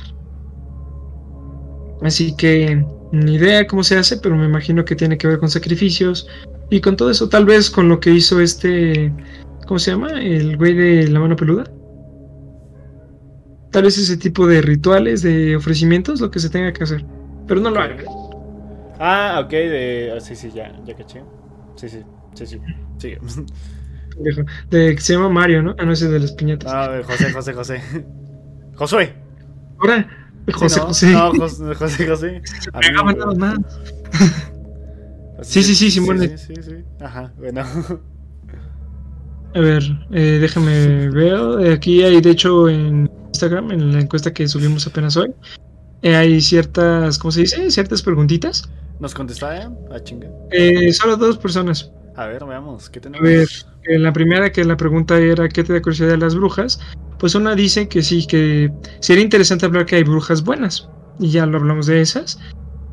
Así que ni idea cómo se hace, pero me imagino que tiene que ver con sacrificios y con todo eso, tal vez con lo que hizo este, ¿cómo se llama? El güey de la mano peluda. Tal vez ese tipo de rituales, de ofrecimientos, lo que se tenga que hacer. Pero no lo hagan. Ah, ok, de. Ah, sí, sí, ya, ya caché. Sí, sí, sí, sí. [laughs] De, que se llama Mario, ¿no? Ah, no, ese de las piñatas. Ah, de José, José, José. [laughs] Josué. Ahora, José, no, José. No, José, José, José. nada más. [laughs] Sí, sí, sí, Simón. Sí, sí, sí, Ajá, bueno. A ver, eh, déjame ver. Aquí hay, de hecho, en Instagram, en la encuesta que subimos apenas hoy, eh, hay ciertas, ¿cómo se dice? Ciertas preguntitas. ¿Nos contestaron? A ah, chinga. Eh, solo dos personas. A ver, veamos, ¿qué tenemos? A ver, eh, la primera que la pregunta era ¿qué te da curiosidad de las brujas? Pues una dice que sí, que sería interesante hablar que hay brujas buenas. Y ya lo hablamos de esas.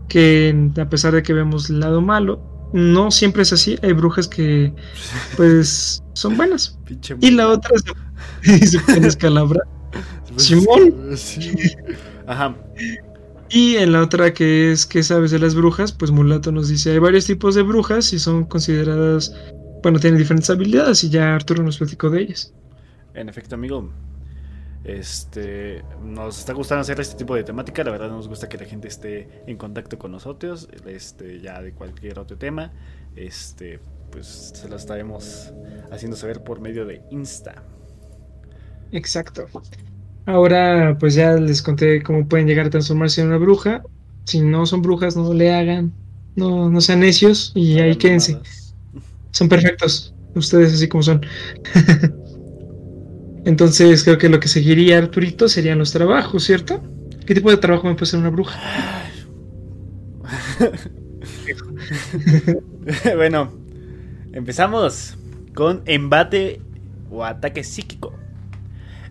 Que a pesar de que vemos el lado malo, no siempre es así. Hay brujas que, [laughs] pues, son buenas. y la otra es, [laughs] es calabra. [laughs] Simón. Ajá. Y en la otra que es ¿Qué sabes de las brujas? Pues Mulato nos dice, hay varios tipos de brujas y son consideradas, bueno, tienen diferentes habilidades y ya Arturo nos platicó de ellas. En efecto, amigo. Este, nos está gustando hacer este tipo de temática, la verdad nos gusta que la gente esté en contacto con nosotros, este, ya de cualquier otro tema, este, pues se lo estaremos haciendo saber por medio de Insta. Exacto. Ahora pues ya les conté cómo pueden llegar a transformarse en una bruja. Si no son brujas, no le hagan. No, no sean necios y ahí quédense. Son perfectos. ustedes así como son. [laughs] Entonces creo que lo que seguiría Arturito serían los trabajos, ¿cierto? ¿Qué tipo de trabajo me puede hacer una bruja? [laughs] bueno, empezamos con embate o ataque psíquico.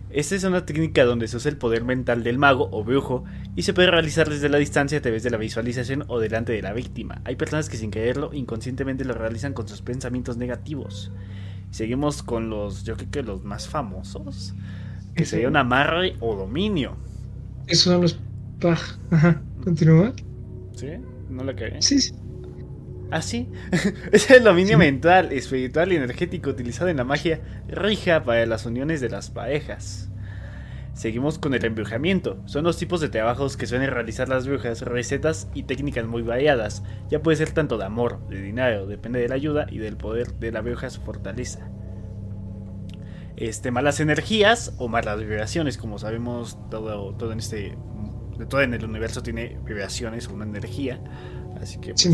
Esta es una técnica donde se usa el poder mental del mago o brujo y se puede realizar desde la distancia a través de la visualización o delante de la víctima. Hay personas que sin quererlo inconscientemente lo realizan con sus pensamientos negativos. Seguimos con los, yo creo que los más famosos, que sería un amarre o dominio. Esos son los. Ajá, continúa. ¿Sí? ¿No la cagué? Sí, sí. Ah, sí. [laughs] es el dominio mental, espiritual y energético utilizado en la magia rija para las uniones de las parejas. Seguimos con el embrujamiento. Son los tipos de trabajos que suelen realizar las brujas, recetas y técnicas muy variadas. Ya puede ser tanto de amor, de dinero, depende de la ayuda y del poder de la bruja su fortaleza. Este, malas energías o malas vibraciones, como sabemos, todo, todo en este. Todo en el universo tiene vibraciones o una energía. Así que. Pues,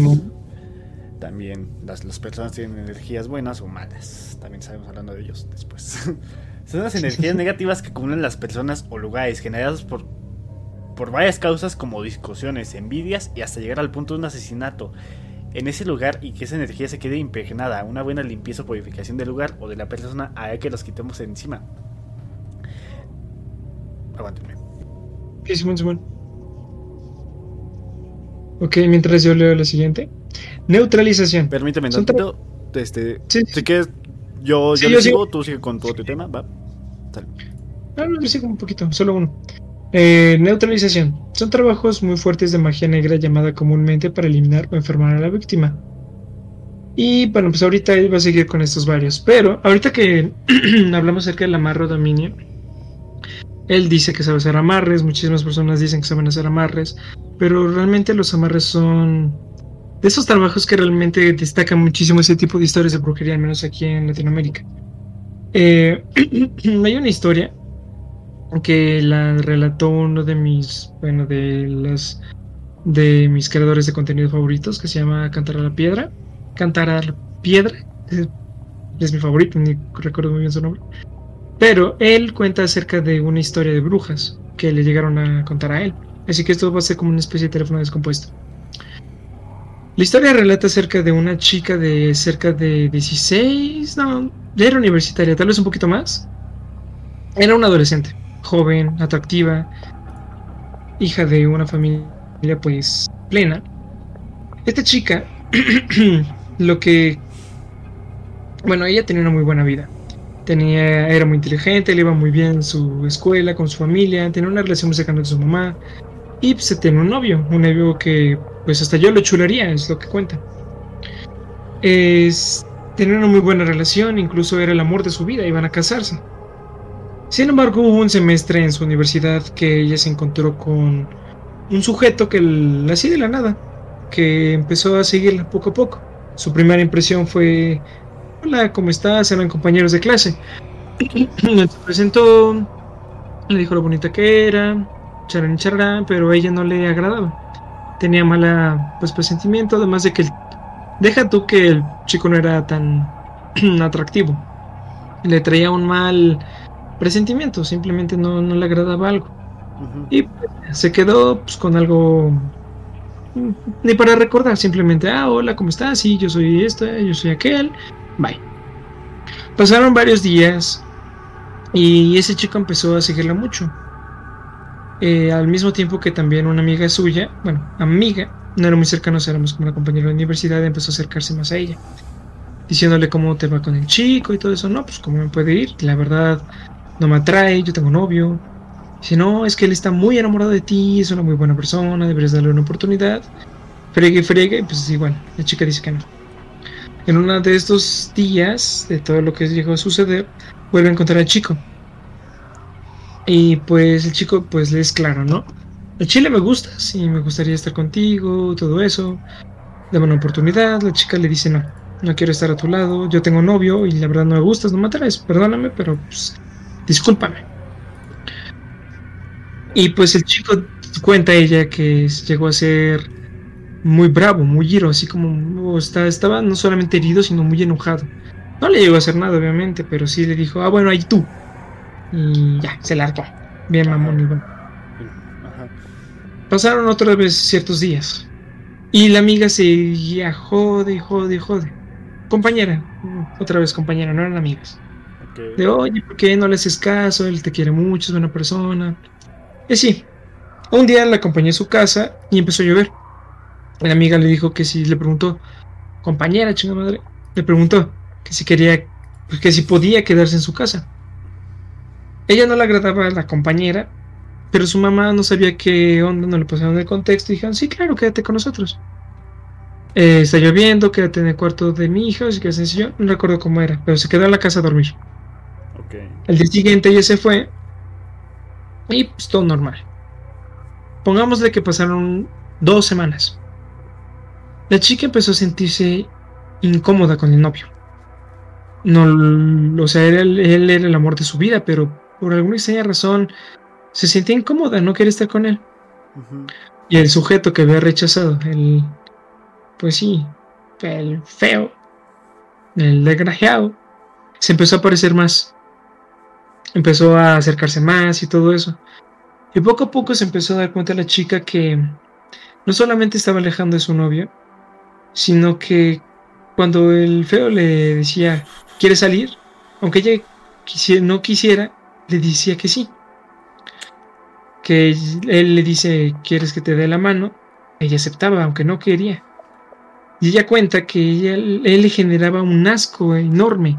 también las, las, personas tienen energías buenas o malas. También sabemos hablando de ellos después. [laughs] Son las energías [laughs] negativas que acumulan las personas o lugares generadas por, por varias causas como discusiones, envidias y hasta llegar al punto de un asesinato en ese lugar y que esa energía se quede impregnada. Una buena limpieza o purificación del lugar o de la persona hará que los quitemos encima. Aguántenme. Ok, mientras yo leo la siguiente. Neutralización. Permíteme un Este, sí. Si quieres, yo, yo, sigo, tú sigue con todo tu tema, va. No, no, yo sigo un poquito, solo uno. Eh, neutralización. Son trabajos muy fuertes de magia negra llamada comúnmente para eliminar o enfermar a la víctima. Y bueno, pues ahorita él va a seguir con estos varios. Pero ahorita que [clears throat] hablamos acerca del amarro dominio, él dice que sabe hacer amarres, muchísimas personas dicen que saben hacer amarres, pero realmente los amarres son de esos trabajos que realmente destacan muchísimo ese tipo de historias de brujería, al menos aquí en Latinoamérica. Eh, [clears throat] hay una historia que la relató uno de mis, bueno, de las de mis creadores de contenido favoritos, que se llama Cantar a la Piedra. Cantar a la Piedra es, mi favorito, ni recuerdo muy bien su nombre. Pero él cuenta acerca de una historia de brujas que le llegaron a contar a él. Así que esto va a ser como una especie de teléfono descompuesto. La historia relata acerca de una chica de cerca de 16, no, era universitaria, tal vez un poquito más. Era una adolescente, joven, atractiva, hija de una familia pues plena. Esta chica, [clears throat] lo que... Bueno, ella tenía una muy buena vida. Tenía, era muy inteligente, le iba muy bien en su escuela, con su familia, tenía una relación muy cercana con su mamá. Y pues, se tenía un novio, un novio que pues hasta yo lo chularía, es lo que cuenta. Es, tenían una muy buena relación, incluso era el amor de su vida, iban a casarse. Sin embargo, hubo un semestre en su universidad que ella se encontró con un sujeto que la así de la nada, que empezó a seguirla poco a poco. Su primera impresión fue, hola, ¿cómo estás? Eran compañeros de clase. [clears throat] Se presentó, le dijo lo bonita que era, charán charán, pero a ella no le agradaba tenía mala pues presentimiento, además de que deja tú que el chico no era tan [clears throat] atractivo. Le traía un mal presentimiento, simplemente no, no le agradaba algo. Y pues, se quedó pues, con algo ni para recordar, simplemente, ah, hola, ¿cómo estás? Sí, yo soy esta, yo soy aquel. Bye. Pasaron varios días y ese chico empezó a seguirla mucho. Eh, al mismo tiempo que también una amiga suya, bueno, amiga, no era muy cercanos, éramos como una compañera de la universidad, empezó a acercarse más a ella, diciéndole cómo te va con el chico y todo eso. No, pues cómo me puede ir, la verdad no me atrae, yo tengo novio. Dice, no, es que él está muy enamorado de ti, es una muy buena persona, deberías darle una oportunidad. Fregue, fregue, pues igual, la chica dice que no. En uno de estos días, de todo lo que llegó a suceder, vuelve a encontrar al chico y pues el chico pues le es claro, ¿no? El chile me gusta, sí, me gustaría estar contigo, todo eso. Dame una oportunidad. La chica le dice, no, no quiero estar a tu lado, yo tengo novio y la verdad no me gustas, no me atraes, perdóname, pero pues discúlpame. Y pues el chico cuenta ella que llegó a ser muy bravo, muy hiro, así como estaba no solamente herido, sino muy enojado. No le llegó a hacer nada, obviamente, pero sí le dijo, ah, bueno, ahí tú. Y ya, se largó. Bien, mamón, y bueno. Ajá. Pasaron otra vez ciertos días. Y la amiga seguía jode, jode, jode. Compañera, otra vez compañera, no eran amigas. De oye, ¿por qué no le haces caso? Él te quiere mucho, es buena persona. Y así. Un día la acompañé a su casa y empezó a llover. La amiga le dijo que si le preguntó, compañera, chinga madre, le preguntó que si quería, pues, que si podía quedarse en su casa. Ella no le agradaba a la compañera, pero su mamá no sabía qué onda, no le pasaron el contexto y dijeron, sí, claro, quédate con nosotros. Eh, está lloviendo, quédate en el cuarto de mi hija, así que sencillo, no recuerdo cómo era, pero se quedó en la casa a dormir. Ok. El día siguiente ella se fue y pues todo normal. Pongámosle que pasaron dos semanas. La chica empezó a sentirse incómoda con el novio. No, o sea, él, él era el amor de su vida, pero por alguna extraña razón se sentía incómoda, no quería estar con él. Y el sujeto que había rechazado, el. Pues sí, el feo, el desgraciado, se empezó a parecer más. Empezó a acercarse más y todo eso. Y poco a poco se empezó a dar cuenta la chica que no solamente estaba alejando de su novio, sino que cuando el feo le decía, ¿quieres salir? Aunque ella no quisiera, le decía que sí que él le dice, ¿quieres que te dé la mano? Ella aceptaba, aunque no quería. Y ella cuenta que ella- él le generaba un asco enorme,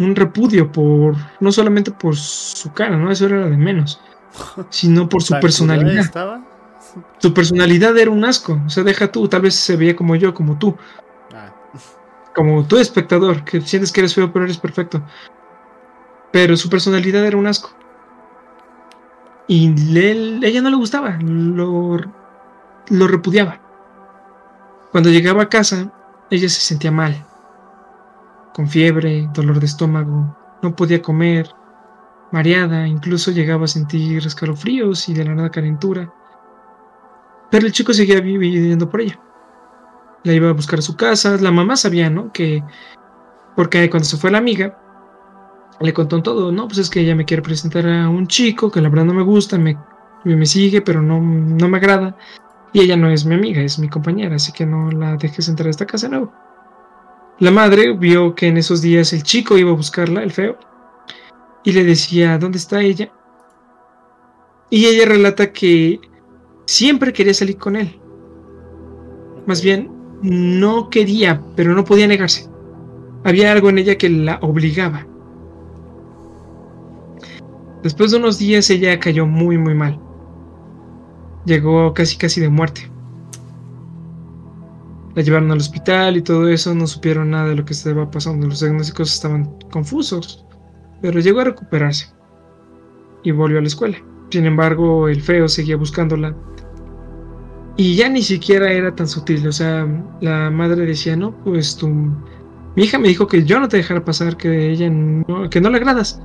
un repudio por, no solamente por su cara, ¿no? Eso era lo de menos, [laughs] sino por su ¿Tan culera personalidad. estaba? Su personalidad era un asco. O sea, deja tú, tal vez se veía como yo, como tú, Ah, como tú espectador, que sientes que eres feo, pero eres perfecto. Pero su personalidad era un asco. Y le- ella no le gustaba, lo, lo repudiaba. Cuando llegaba a casa, ella se sentía mal, con fiebre, dolor de estómago, no podía comer, mareada, incluso llegaba a sentir escalofríos y de la nada calentura. Pero el chico seguía viviendo por ella. La iba a buscar a su casa, la mamá sabía, ¿no? Que, porque cuando se fue la amiga, le contó todo, no, pues es que ella me quiere presentar a un chico que la verdad no me gusta, me, me sigue, pero no, no me agrada. Y ella no es mi amiga, es mi compañera, así que no la dejes entrar a esta casa de nuevo. La madre vio que en esos días el chico iba a buscarla, el feo, y le decía, ¿dónde está ella? Y ella relata que siempre quería salir con él. Más bien, no quería, pero no podía negarse. Había algo en ella que la obligaba. Después de unos días ella cayó muy muy mal. Llegó casi casi de muerte. La llevaron al hospital y todo eso, no supieron nada de lo que estaba pasando, los diagnósticos estaban confusos, pero llegó a recuperarse y volvió a la escuela. Sin embargo, el feo seguía buscándola y ya ni siquiera era tan sutil, o sea, la madre decía, no, pues tu... Mi hija me dijo que yo no te dejara pasar, que ella no, que no le agradas.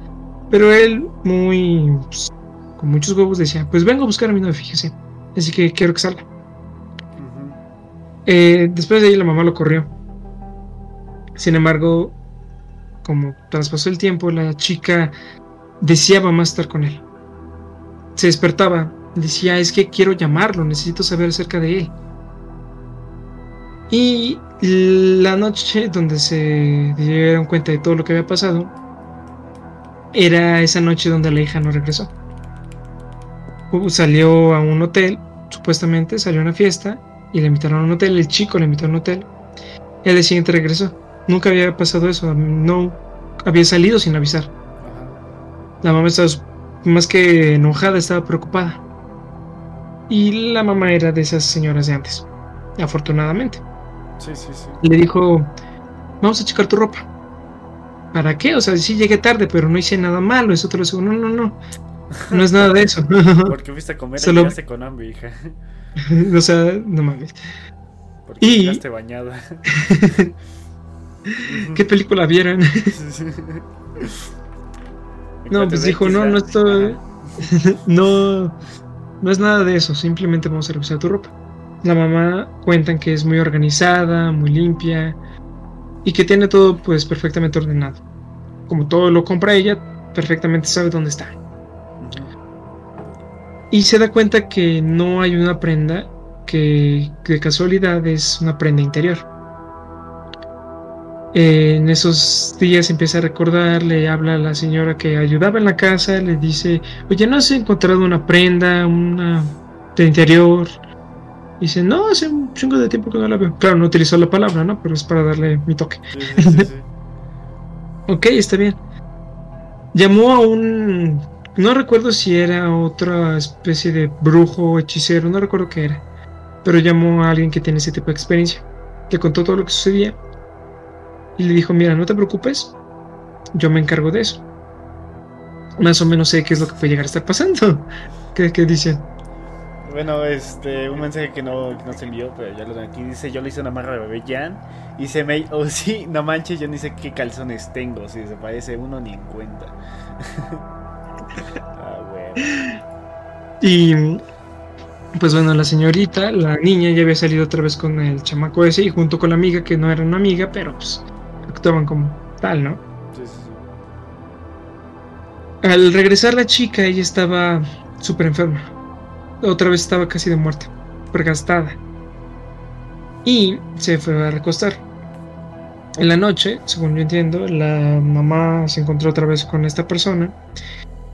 Pero él, muy. pues, con muchos huevos, decía: Pues vengo a buscar a mi novia, fíjese. Así que quiero que salga. Eh, después de ahí, la mamá lo corrió. Sin embargo, como traspasó el tiempo, la chica deseaba más estar con él. Se despertaba, decía: Es que quiero llamarlo, necesito saber acerca de él. Y la noche donde se dieron cuenta de todo lo que había pasado, era esa noche donde la hija no regresó. Salió a un hotel, supuestamente salió a una fiesta y le invitaron a un hotel. El chico le invitó a un hotel y al día siguiente regresó. Nunca había pasado eso, no había salido sin avisar. La mamá estaba más que enojada, estaba preocupada. Y la mamá era de esas señoras de antes, afortunadamente. Sí, sí, sí. Le dijo, vamos a checar tu ropa. ¿Para qué? O sea, sí llegué tarde, pero no hice nada malo, eso te lo aseguro. No, no, no. No es nada de eso. [laughs] [laughs] Porque fuiste a comer y Solo- llegaste con hambre, hija. [laughs] o sea, no mames. Porque Y- llegaste bañada. ¿Qué película vieron? No, pues dijo, no, no estoy- no, no es nada de eso, simplemente vamos a revisar tu ropa. La mamá cuentan que es muy organizada, muy limpia, y que tiene todo pues perfectamente ordenado. Como todo lo compra ella, perfectamente sabe dónde está. Y se da cuenta que no hay una prenda que de casualidad es una prenda interior. en esos días empieza a recordar, le habla a la señora que ayudaba en la casa, le dice, oye, ¿no has encontrado una prenda, una de interior? Dice, no, hace un chingo de tiempo que no la veo. Claro, no utilizó la palabra, ¿no? Pero es para darle mi toque. ok, está bien. Llamó a un... No recuerdo si era otra especie de brujo o hechicero, no recuerdo qué era. Pero llamó a alguien que tiene ese tipo de experiencia. Le contó todo lo que sucedía. Y le dijo, mira, no te preocupes. Yo me encargo de eso. Más o menos sé qué es lo que puede llegar a estar pasando. [laughs] ¿Qué, qué dicen? Bueno, este, un mensaje que no, que no se envió, pero ya lo tengo aquí. Dice, yo le hice una marra de bebé Jan. Dice May, oh [laughs] sí, no manches, yo ni sé qué calzones tengo. Si se parece uno ni en cuenta. [laughs] ah, bueno. Y pues bueno, la señorita, la niña ya había salido otra vez con el chamaco ese y junto con la amiga, que no era una amiga, pero pues actuaban como tal, ¿no? Sí, sí, sí. Al regresar la chica, ella estaba súper enferma otra vez estaba casi de muerte, pergastada. Y se fue a recostar. En la noche, según yo entiendo, la mamá se encontró otra vez con esta persona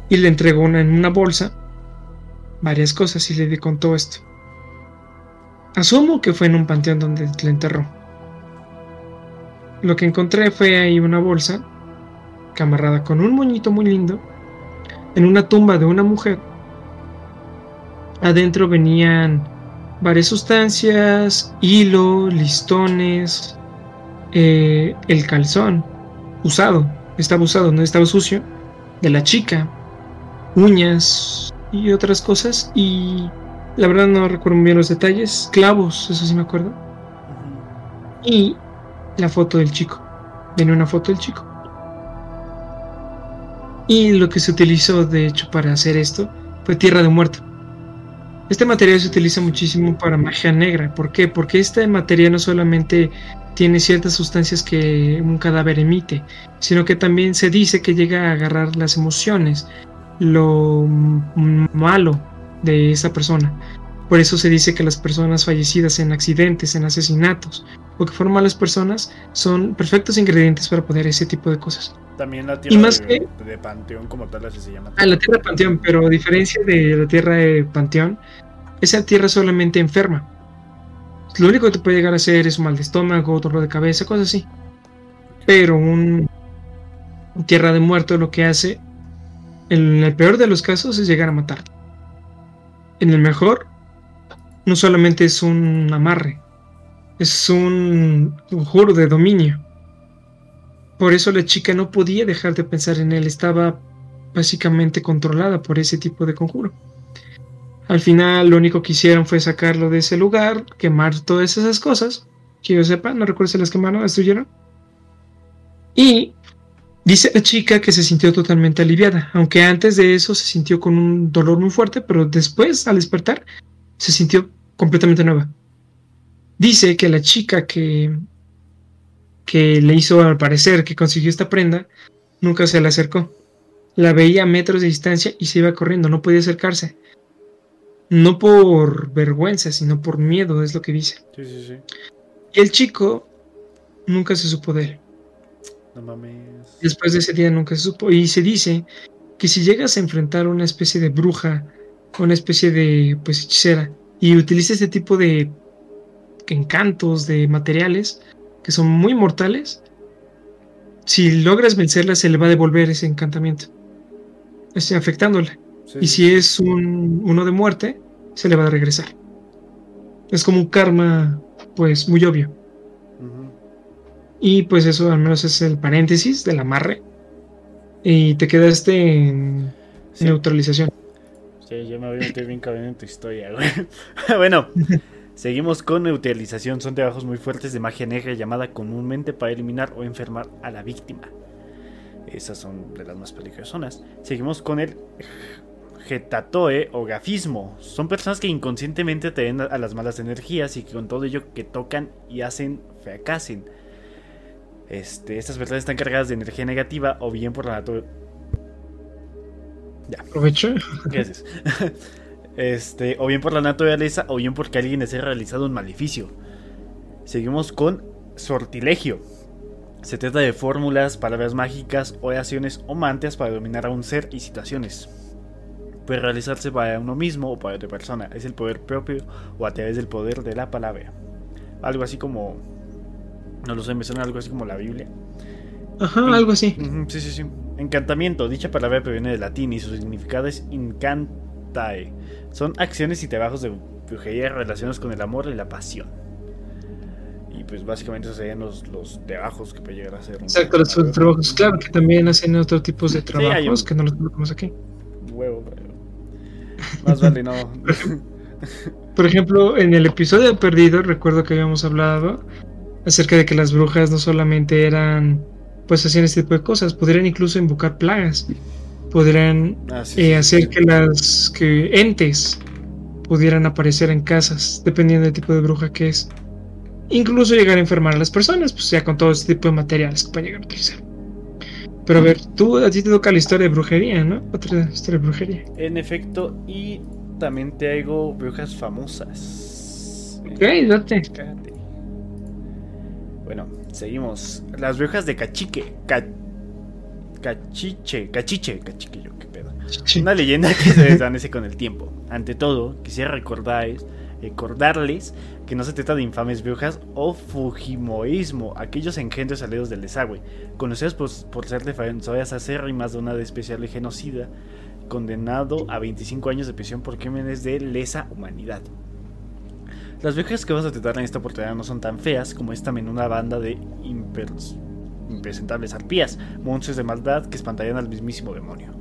y le entregó en una bolsa varias cosas y le contó esto. Asumo que fue en un panteón donde le enterró. Lo que encontré fue ahí una bolsa camarrada con un moñito muy lindo en una tumba de una mujer Adentro venían varias sustancias, hilo, listones, eh, el calzón usado, estaba usado, no estaba sucio, de la chica, uñas y otras cosas. Y la verdad no recuerdo muy bien los detalles, clavos, eso sí me acuerdo. Y la foto del chico, venía una foto del chico. Y lo que se utilizó de hecho para hacer esto fue tierra de muerto. Este material se utiliza muchísimo para magia negra. ¿Por qué? Porque este material no solamente tiene ciertas sustancias que un cadáver emite, sino que también se dice que llega a agarrar las emociones, lo malo de esa persona. Por eso se dice que las personas fallecidas en accidentes, en asesinatos o que fueron malas personas son perfectos ingredientes para poder ese tipo de cosas. También la tierra de, de, Panteón como tal así se llama. Ah, la tierra de Panteón, pero a diferencia de la tierra de Panteón, esa tierra solamente enferma. Lo único que te puede llegar a hacer es un mal de estómago, dolor de cabeza, cosas así. Pero un tierra de muerto lo que hace, en el peor de los casos, es llegar a matar. En el mejor, no solamente es un amarre, es un, un juro de dominio. Por eso la chica no podía dejar de pensar en él, estaba básicamente controlada por ese tipo de conjuro. Al final lo único que hicieron fue sacarlo de ese lugar, quemar todas esas cosas, que yo sepa, no recuerdo si las quemaron, destruyeron. Y dice la chica que se sintió totalmente aliviada, aunque antes de eso se sintió con un dolor muy fuerte, pero después al despertar se sintió completamente nueva. Dice que la chica que que le hizo al parecer que consiguió esta prenda, nunca se le acercó. La veía a metros de distancia y se iba corriendo, no podía acercarse. No por vergüenza, sino por miedo, es lo que dice. Sí, sí, sí. Y el chico nunca se supo de él. No mames. Después de ese día nunca se supo. Y se dice que si llegas a enfrentar a una especie de bruja, una especie de pues hechicera, y utiliza este tipo de encantos, de materiales, que son muy mortales, si logras vencerla se le va a devolver ese encantamiento, este, afectándola. Y si es un, uno de muerte, se le va a regresar. Es como un karma, pues, muy obvio. Y pues eso al menos es el paréntesis del amarre. Y te quedaste en neutralización. Sí, yo me voy a meter bien cabrón en tu historia, güey. [laughs] bueno, [laughs] Seguimos con neutralización. Son trabajos muy fuertes de magia negra llamada comúnmente para eliminar o enfermar a la víctima. Esas son de las más peligrosas. Seguimos con el getatoe o gafismo. Son personas que inconscientemente atraen a las malas energías y que con todo ello que tocan y hacen fracasen. Este, estas verdades están cargadas de energía negativa o bien por la naturaleza. Ya. Aprovecho. Gracias. Este, o bien por la naturaleza o bien porque alguien desea realizado un maleficio. Seguimos con sortilegio. Se trata de fórmulas, palabras mágicas oraciones o mantias para dominar a un ser y situaciones. Puede realizarse para uno mismo o para otra persona. Es el poder propio o a través del poder de la palabra. Algo así como. No lo sé, me suena algo así como la Biblia. Ajá, algo así. sí, sí, sí. Encantamiento. Dicha palabra proviene del latín y su significado es Son acciones y trabajos de brujería relacionados con el amor y la pasión. Y pues básicamente esos serían los, los trabajos que puede llegar a ser. Exacto, los trabajos. Claro que también hacen otro tipo de trabajos que no los colocamos aquí. Huevo, pero. Más vale no. [laughs] Por ejemplo, en el episodio perdido, recuerdo que habíamos hablado acerca de que las brujas no solamente eran, pues hacían este tipo de cosas, podrían incluso invocar plagas, podrían ah, eh, hacer que las que entes pudieran aparecer en casas, dependiendo del tipo de bruja que es. Incluso llegar a enfermar a las personas, pues ya con todo este tipo de materiales que pueden llegar a utilizar. Pero a ver, tú a ti te toca la historia de brujería, ¿no? Otra historia de brujería. En efecto, y también te hago brujas famosas. Ok, date. Bueno, seguimos. Las brujas de Cachique. Cachiche, cachiche, cachique yo, qué pedo. Una leyenda que se desvanece con el tiempo. Ante todo, quisiera recordarles, recordarles que no se trata de infames brujas o fujimoísmo, aquellos engendros salidos del desagüe, conocidos por, por ser defensores acérrimas de una de especial genocida, condenado a 25 años de prisión por crímenes de lesa humanidad. Las brujas que vamos a tratar en esta oportunidad no son tan feas como esta menuda banda de impresentables arpías, monstruos de maldad que espantarían al mismísimo demonio.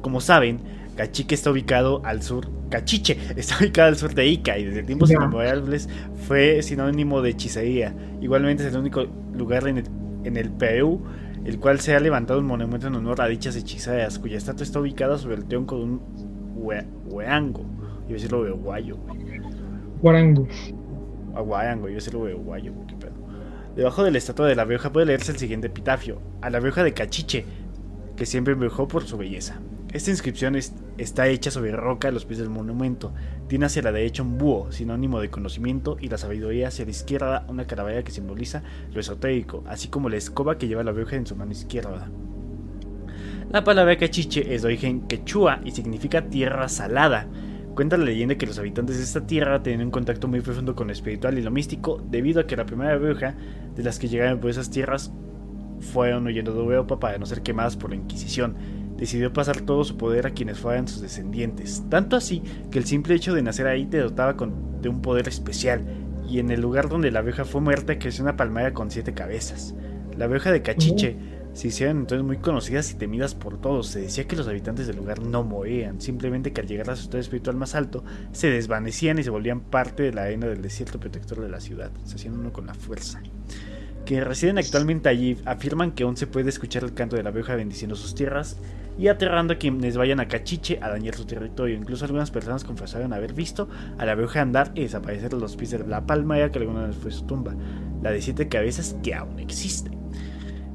Como saben, Cachique está ubicado al sur. Cachiche está ubicado al sur de Ica y desde tiempos inmemoriales fue sinónimo de hechicería. Igualmente es el único lugar en el, en el Perú el cual se ha levantado un monumento en honor a dichas hechiceras, cuya estatua está ubicada sobre el tronco de un hueango. Iba a decirlo de guayo. Guarango. Aguayango, iba a decirlo de guayo. Debajo de la estatua de la vieja puede leerse el siguiente epitafio: A la vieja de Cachiche, que siempre viajó por su belleza. Esta inscripción está hecha sobre roca a los pies del monumento. Tiene hacia la derecha un búho, sinónimo de conocimiento, y la sabiduría hacia la izquierda una calavera que simboliza lo esotérico, así como la escoba que lleva la bruja en su mano izquierda. La palabra cachiche es de origen quechua y significa tierra salada. Cuenta la leyenda que los habitantes de esta tierra tenían un contacto muy profundo con lo espiritual y lo místico, debido a que la primera bruja de las que llegaron por esas tierras fueron huyendo de Europa para no ser quemadas por la Inquisición. Decidió pasar todo su poder a quienes fueran sus descendientes, tanto así que el simple hecho de nacer ahí te dotaba de un poder especial, y en el lugar donde la abeja fue muerta creció una palmera con siete cabezas. La abeja de Cachiche se hicieron entonces muy conocidas y temidas por todos. Se decía que los habitantes del lugar no morían, simplemente que al llegar a su estado espiritual más alto, se desvanecían y se volvían parte de la arena del desierto protector de la ciudad, se hacían uno con la fuerza que residen actualmente allí afirman que aún se puede escuchar el canto de la abeja bendiciendo sus tierras y aterrando a quienes vayan a Cachiche a dañar su territorio. Incluso algunas personas confesaron haber visto a la bruja andar y desaparecer a los pies de la palmera que alguna vez fue su tumba, la de siete cabezas que aún existe.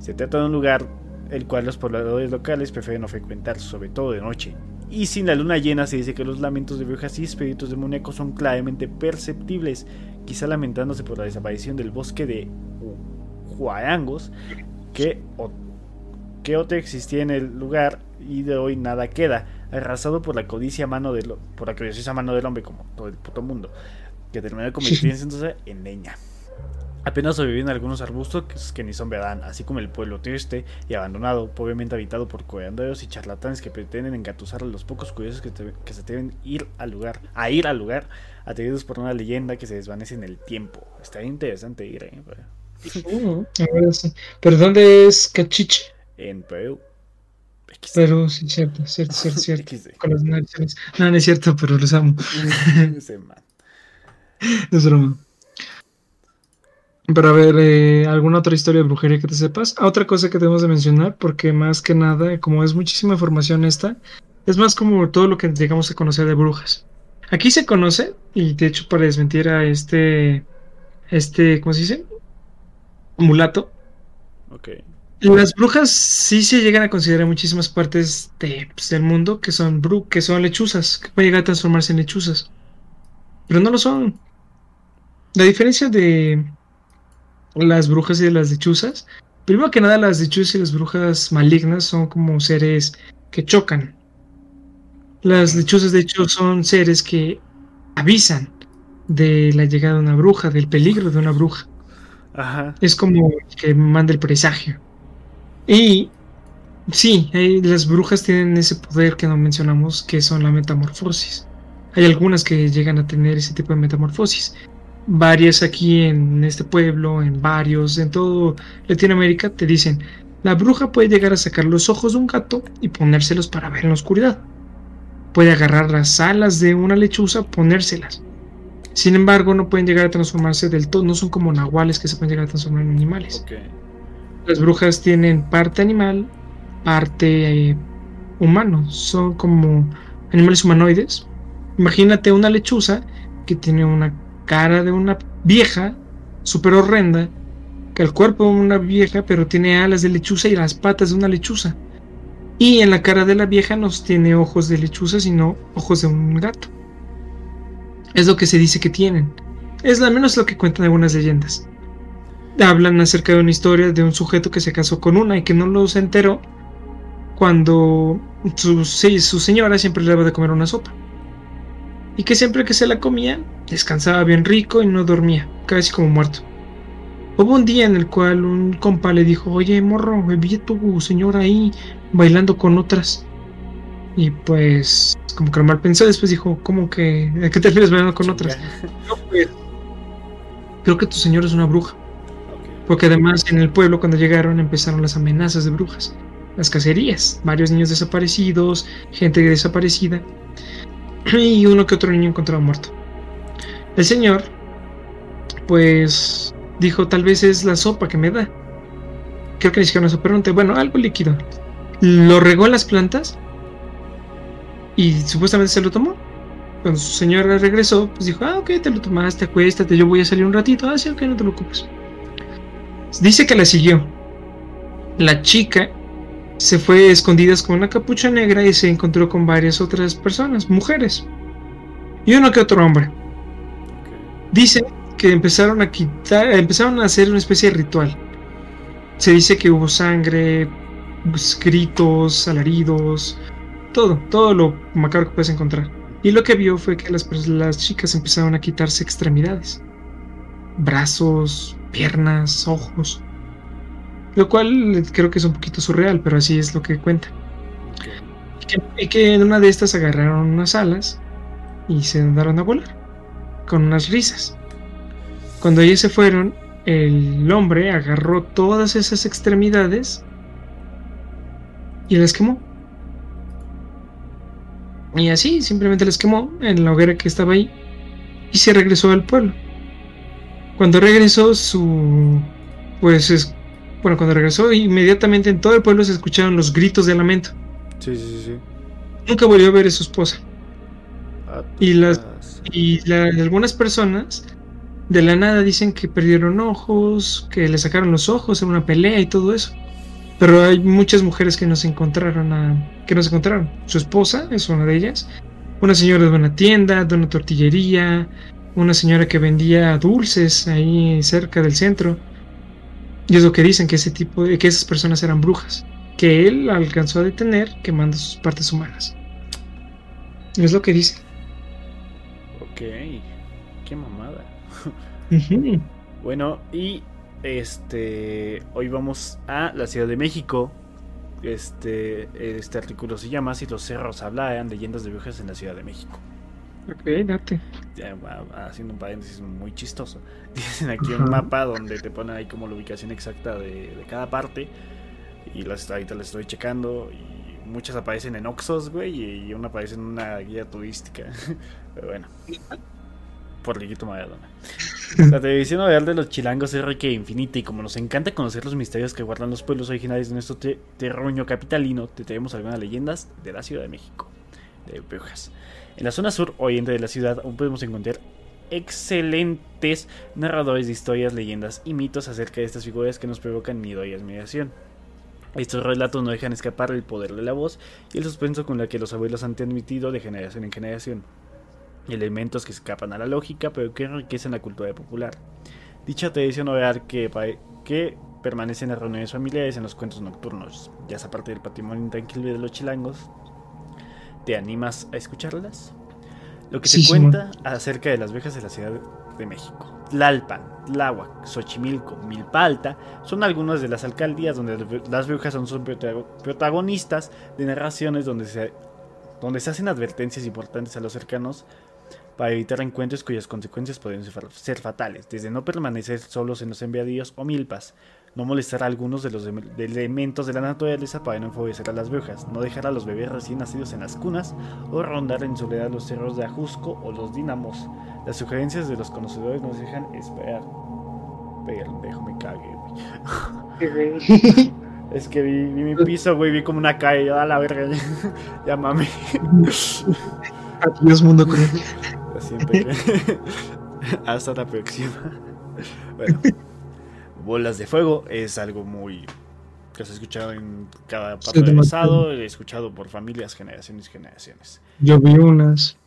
Se trata de un lugar el cual los pobladores locales prefieren no frecuentar, sobre todo de noche. Y sin la luna llena se dice que los lamentos de brujas y espíritus demoníacos son claramente perceptibles, quizá lamentándose por la desaparición del bosque de Huayangos, que, que otro existía en el lugar y de hoy nada queda, arrasado por la codicia mano del, por la codiciosa mano del hombre, como todo el puto mundo, que terminó convirtiéndose [laughs] en leña. Apenas sobreviven algunos arbustos que, ni son verdad, así como el pueblo triste y abandonado, pobremente habitado por curanderos y charlatanes que pretenden engatusar a los pocos curiosos que, que se atreven ir al lugar, a ir al lugar, atraídos por una leyenda que se desvanece en el tiempo. Está interesante ir, ¿eh? Pero ¿dónde es Cachiche? En Perú. Perú, sí, cierto, cierto, cierto, cierto. [laughs] Con las No, no es cierto, pero los amo. [laughs] [laughs] es broma. Pero a ver, eh, ¿alguna otra historia de brujería que te sepas? Ah, otra cosa que tenemos de mencionar, porque más que nada, como es muchísima información esta, es más como todo lo que llegamos a conocer de brujas. Aquí se conoce, y de hecho para desmentir a este, este, ¿cómo se dice? mulato, Ok. Las brujas sí se llegan a considerar en muchísimas partes de, pues, del mundo que son bru que son lechuzas, que pueden llegar a transformarse en lechuzas. Pero no lo son. La diferencia de las brujas y las lechuzas, primero que nada las lechuzas y las brujas malignas son como seres que chocan. Las lechuzas de hecho son seres que avisan de la llegada de una bruja, del peligro de una bruja. Ajá. Es como que manda el presagio. Y sí, las brujas tienen ese poder que no mencionamos, que son la metamorfosis. Hay algunas que llegan a tener ese tipo de metamorfosis. Varias aquí en este pueblo, en varios, en todo Latinoamérica, te dicen, la bruja puede llegar a sacar los ojos de un gato y ponérselos para ver en la oscuridad. Puede agarrar las alas de una lechuza, ponérselas. Sin embargo, no pueden llegar a transformarse del todo, no son como nahuales que se pueden llegar a transformar en animales. Las brujas tienen parte animal, parte eh, humano. Son como animales humanoides. Imagínate una lechuza que tiene una cara de una vieja, súper horrenda, que el cuerpo de una vieja, pero tiene alas de lechuza y las patas de una lechuza. Y en la cara de la vieja no tiene ojos de lechuza, sino ojos de un gato. Es lo que se dice que tienen. Es al menos lo que cuentan algunas leyendas hablan acerca de una historia de un sujeto que se casó con una y que no lo se enteró cuando su, su señora siempre le daba de comer una sopa. Y que siempre que se la comía, descansaba bien rico y no dormía, casi como muerto. Hubo un día en el cual un compa le dijo, oye morro, vi a tu señora ahí bailando con otras. Y pues, como que lo mal pensó, después dijo, ¿cómo que? ¿A qué te refieres bailando con otras? No, pues, creo que tu señora es una bruja. Porque además en el pueblo cuando llegaron empezaron las amenazas de brujas, las cacerías, varios niños desaparecidos, gente desaparecida [clears throat] y uno que otro niño encontrado muerto. El señor, pues, dijo tal vez es la sopa que me da. Creo que ni siquiera una sopa, era un té, bueno, algo líquido. Lo regó en las plantas y supuestamente se lo tomó. Cuando su señora regresó, pues dijo, ah, ok, te lo tomaste, acuéstate, yo voy a salir un ratito. Ah, sí, ok, no te lo ocupes. Dice que la siguió. La chica se fue escondidas con una capucha negra y se encontró con varias otras personas, mujeres. Y uno que otro hombre. Dice que empezaron a quitar, empezaron a hacer una especie de ritual. Se dice que hubo sangre, gritos, alaridos, todo, todo lo macabro que puedes encontrar. Y lo que vio fue que las, las chicas empezaron a quitarse extremidades, brazos, piernas, ojos. Lo cual creo que es un poquito surreal, pero así es lo que cuenta. Y que, y que en una de estas agarraron unas alas y se andaron a volar con unas risas. Cuando ellos se fueron, el hombre agarró todas esas extremidades y las quemó. Y así, simplemente las quemó en la hoguera que estaba ahí y se regresó al pueblo. Cuando regresó, su. Pues es. Bueno, cuando regresó, inmediatamente en todo el pueblo se escucharon los gritos de lamento. Sí, sí, sí. Nunca volvió a ver a su esposa. Ah, Y las- Y la- algunas personas de la nada dicen que perdieron ojos, que le sacaron los ojos en una pelea y todo eso. Pero hay muchas mujeres que no se encontraron a, que no se encontraron. Su esposa es una de ellas. Una señora de una tienda, de una tortillería, una señora que vendía dulces ahí cerca del centro. Y es lo que dicen que ese tipo de, que esas personas eran brujas, que él alcanzó a detener quemando sus partes humanas. Es lo que dicen. Ok. Qué mamada. Bueno, y este hoy vamos a la Ciudad de México. Este este artículo se llama Si los cerros hablan, leyendas de brujas en la Ciudad de México. Ok, date. Ya, haciendo un paréntesis muy chistoso. [laughs] Dicen aquí un mapa donde te ponen ahí como la ubicación exacta de, de cada parte. Y las, ahorita las estoy checando. Y muchas aparecen en Oxos, güey. Y una aparece en una guía turística. [laughs] Pero bueno. Por Liguito Maradona. [laughs] La televisión real de los chilangos es rica e infinita. Y como nos encanta conocer los misterios que guardan los pueblos originarios de nuestro te- terruño capitalino, te traemos algunas leyendas de la Ciudad de México. De brujas. En la zona sur oriente de la ciudad aún podemos encontrar excelentes narradores de historias, leyendas y mitos acerca de estas figuras que nos provocan miedo y admiración. Estos relatos no dejan escapar el poder de la voz y el suspenso con la que los abuelos han transmitido de generación en generación. Elementos que escapan a la lógica pero que enriquecen la cultura popular. Dicha tradición oral que, que permanece en reuniones familiares en los cuentos nocturnos, ya es parte del patrimonio intranquilo de los chilangos. ¿Te animas a escucharlas? Lo que se cuenta acerca de las viejas de la Ciudad de México. Tlalpan, Tláhuac, Xochimilco, Milpa Alta son algunas de las alcaldías donde las brujas son, protagonistas de narraciones donde se, donde se hacen advertencias importantes a los cercanos para evitar encuentros cuyas consecuencias pueden ser fatales, desde no permanecer solos en los enviadillos o milpas, no molestar a algunos de los elementos de la naturaleza para no enfavorecer a las brujas, no dejar a los bebés recién nacidos en las cunas o rondar en soledad los cerros de Ajusco o los Dínamos. Las sugerencias de los conocedores nos dejan esperar. Pero déjame cague, güey. [laughs] es que vi, mi piso, güey, vi como una calle, a la verga. ya [laughs] mami. Adiós, mundo [laughs] cruel. Hasta la próxima. Bueno bolas de fuego es algo muy que se ha escuchado en cada parte del pasado, he escuchado por familias, generaciones y generaciones. Yo vi unas.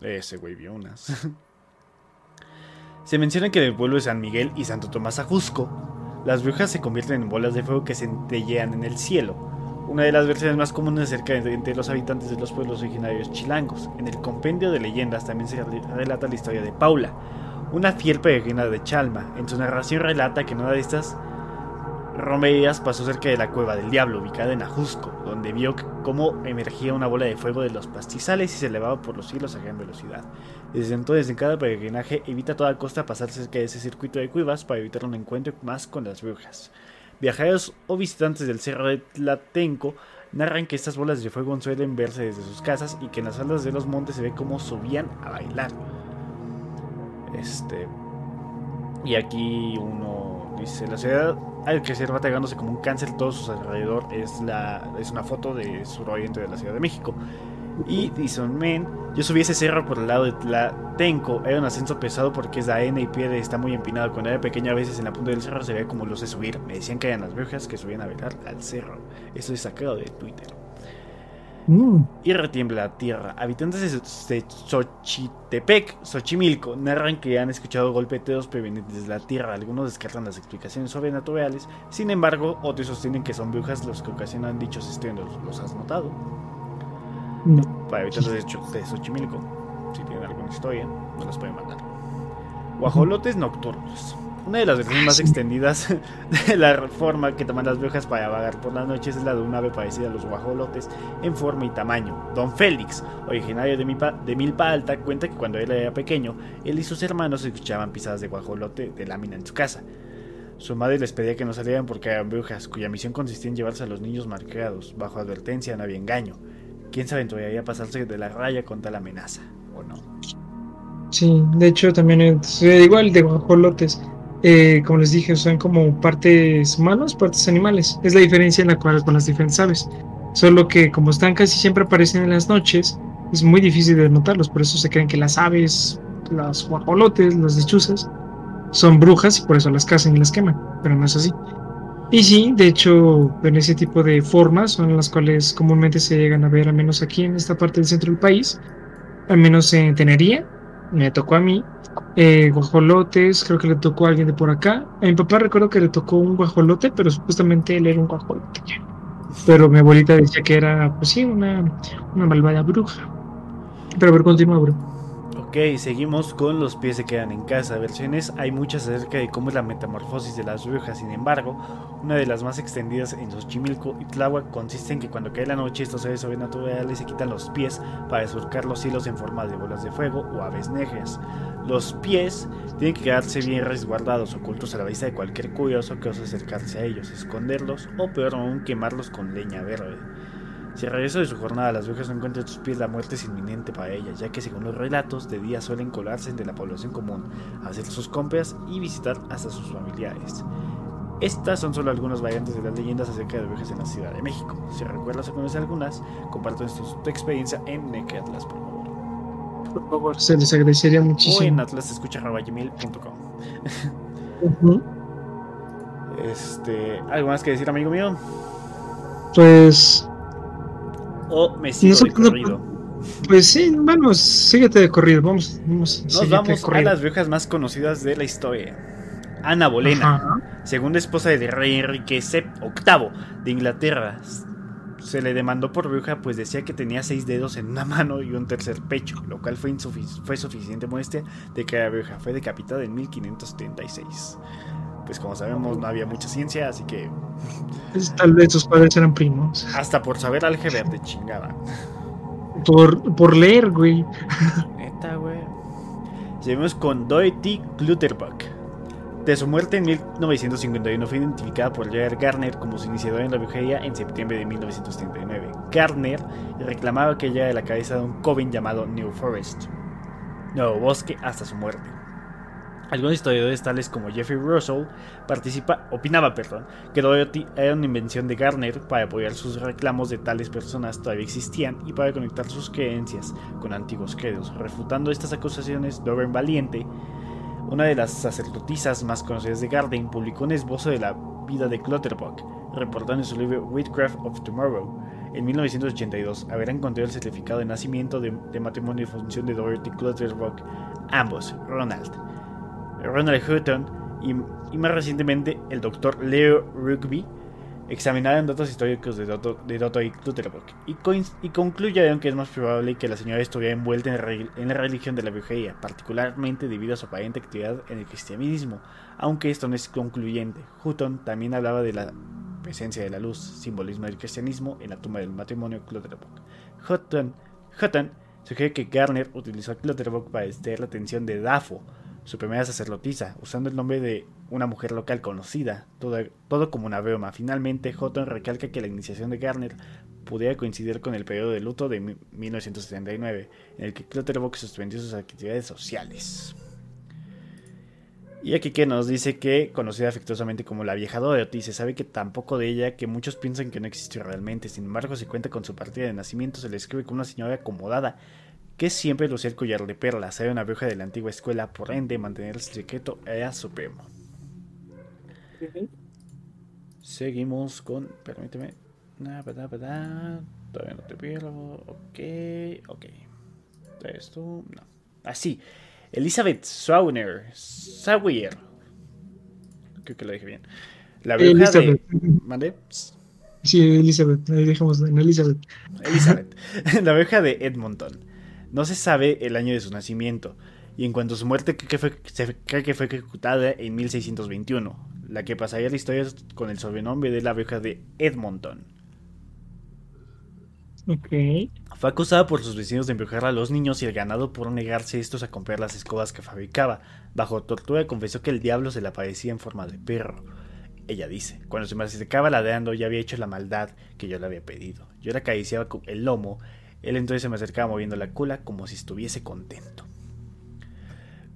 Ese güey vio unas. se menciona que en el pueblo de San Miguel y Santo Tomás Ajusco, las brujas se convierten en bolas de fuego que se centellean en el cielo. Una de las versiones más comunes acerca de entre los habitantes de los pueblos originarios chilangos. En el compendio de leyendas también se relata la historia de Paula, una fiel peregrina de Chalma. En su narración relata que en una de estas romerías pasó cerca de la cueva del diablo, ubicada en Ajusco, donde vio cómo emergía una bola de fuego de los pastizales y se elevaba por los cielos a gran velocidad. Desde entonces, en cada peregrinaje, evita a toda costa pasar cerca de ese circuito de cuevas para evitar un encuentro más con las brujas. Viajeros o visitantes del cerro de Tlatenco narran que estas bolas de fuego suelen verse desde sus casas y que en las faldas de los montes se ve cómo subían a bailar. Este. Y aquí uno dice: La ciudad al que se batallando como un cáncer todo su alrededor. Es, la, es una foto de suroriente de la Ciudad de México. Y dice men, yo subí ese cerro por el lado de Tlatenco, era un ascenso pesado porque es arena y piedra está muy empinado. Cuando era pequeña a veces en la punta del cerro se veía como los de subir. Me decían que eran las brujas que subían a velar al cerro. Eso es sacado de Twitter. Mm. Y retiembla la tierra. Habitantes de Xochitepec, Xochimilco, narran que han escuchado golpeteos provenientes de la tierra. Algunos descartan las explicaciones sobrenaturales. Sin embargo, otros sostienen que son brujas los que ocasionan dichos estruendos. ¿Los has notado? No. Para habitantes de, de Xochimilco, si tienen alguna historia, nos las pueden mandar. Guajolotes nocturnos. Una de las versiones más extendidas de la forma que toman las brujas para vagar por las noches es la de un ave parecida a los guajolotes en forma y tamaño. Don Félix, originario de, Milpa Alta, cuenta que cuando él era pequeño, él y sus hermanos escuchaban pisadas de guajolote de lámina en su casa. Su madre les pedía que no salieran porque eran brujas, cuya misión consistía en llevarse a los niños marcados. Bajo advertencia no había engaño. ¿Quién se aventuraría a pasarse de la raya con tal amenaza? ¿O no? Sí, de hecho también es igual de guajolotes eh, como les dije, son como partes humanos, partes animales. Es la diferencia en la cual con las diferentes aves. Solo que como están casi siempre aparecen en las noches, es muy difícil de notarlos. Por eso se creen que las aves, los guajolotes, las lechuzas, son brujas y por eso las cazan y las queman. Pero no es así. Y sí, de hecho, en ese tipo de formas son las cuales comúnmente se llegan a ver, al menos aquí en esta parte del centro del país, al menos en Tenería, me tocó a mí, eh, guajolotes, creo que le tocó a alguien de por acá. A mi papá recuerdo que le tocó un guajolote, pero supuestamente él era un guajolote. Pero mi abuelita decía que era, pues sí, una, una malvada bruja. Pero a ver, continúa, bro. Ok, seguimos con los pies se quedan en casa. Versiones hay muchas acerca de cómo es la metamorfosis de las brujas. Sin embargo, una de las más extendidas en Xochimilco y Tláhuac consiste en que cuando cae la noche estos seres sobrenaturales se quitan los pies para surcar los cielos en forma de bolas de fuego o aves negras. Los pies tienen que quedarse bien resguardados, ocultos a la vista de cualquier curioso que ose acercarse a ellos, esconderlos o peor aún quemarlos con leña verde. Si al regreso de su jornada las brujas no encuentran sus pies, la muerte es inminente para ellas, ya que según los relatos, de día suelen colarse entre la población común, hacer sus compras y visitar hasta sus familiares. Estas son solo algunas variantes de las leyendas acerca de brujas en la Ciudad de México. Si recuerdas o conoces algunas, compártenos tu, experiencia en Necatlas, por favor. por favor, se les agradecería O muchísimo. en atlasescucha.gmail.com. Ujú. Este, ¿algo más que decir, amigo mío? Pues, O me sigo de no- corrido. pues sí, vamos, síguete de corrido, vamos, vamos, Nos de vamos a las brujas más conocidas de la historia. Ana Bolena, Ajá. segunda esposa del rey Enrique VIII de Inglaterra. Se le demandó por bruja pues decía que tenía seis dedos en una [laughs] mano y un tercer pecho, lo cual fue, fue suficiente muestra de que era bruja. Fue decapitada en 1576. Pues como sabemos no había mucha ciencia, así que Es- Tal vez sus padres eran primos. hasta por saber álgebra te chingaba. Por, por leer, güey. Neta, güey. Seguimos con Dorothy Clutterbuck. De su muerte en 1951 fue identificada por Gerard Garner como su iniciador en la brujería en septiembre de 1939. Garner reclamaba que ella era la cabeza de un coven llamado New Forest, Nuevo Bosque, hasta su muerte. Algunos historiadores tales como Jeffrey Russell participa, opinaba perdón, que Dorothy era una invención de Garner para apoyar sus reclamos de tales personas todavía existían y para conectar sus creencias con antiguos credos. Refutando estas acusaciones, Doreen Valiente, una de las sacerdotisas más conocidas de Garden, publicó un esbozo de la vida de Clutterbuck, reportando en su libro Witchcraft of Tomorrow. En 1982, haber encontrado el certificado de nacimiento de, de matrimonio y función de Dorothy Clutterbuck, ambos, Ronald, Ronald Hutton y, y más recientemente el doctor Leo Rugby examinaron datos históricos de Dotto, de y Clutterbuck y, concluyeron que es más probable que la señora estuviera envuelta en, la religión de la brujería, particularmente debido a su aparente actividad en el cristianismo, aunque esto no es concluyente. Hutton también hablaba de la presencia de la luz, simbolismo del cristianismo, en la tumba del matrimonio Clutterbuck. Hutton, Hutton sugiere que Garner utilizó a Clutterbuck para distraer la atención de Dafo, su primera sacerdotisa, usando el nombre de una mujer local conocida, todo, como una broma. Finalmente, Houghton recalca que la iniciación de Garner pudiera coincidir con el periodo de luto de mi- 1979, en el que Clutterbuck suspendió sus actividades sociales. Y aquí que nos dice que, conocida afectuosamente como la vieja Dorothy, se sabe que tampoco de ella, que muchos piensan que no existió realmente. Sin embargo, se cuenta con su partida de nacimiento, se le escribe como una señora acomodada, que siempre lucía el collar de perlas. Era una bruja de la antigua escuela, por ende, mantener el secreto era supremo. Seguimos con. Permíteme. Todavía no te pierdo. Ok, ok. Esto. No. Así. Elizabeth Sawyer. Sawyer. Creo que lo dije bien. La bruja Elizabeth. de. ¿Mande? Sí, Elizabeth, ahí dejamos en Elizabeth. Elizabeth, [laughs] la bruja de Edmonton. No se sabe el año de su nacimiento, y en cuanto a su muerte cree que fue, se cree que fue ejecutada en 1621, la que pasaría la historia con el sobrenombre de la bruja de Edmonton. Ok. Fue acusada por sus vecinos de embrujar a los niños y el ganado por negarse estos a comprar las escobas que fabricaba. Bajo tortura confesó que el diablo se le aparecía en forma de perro. Ella dice, cuando se me acercaba ladeando ya había hecho la maldad que yo le había pedido. Yo le acariciaba con el lomo, él entonces se me acercaba moviendo la cola como si estuviese contento.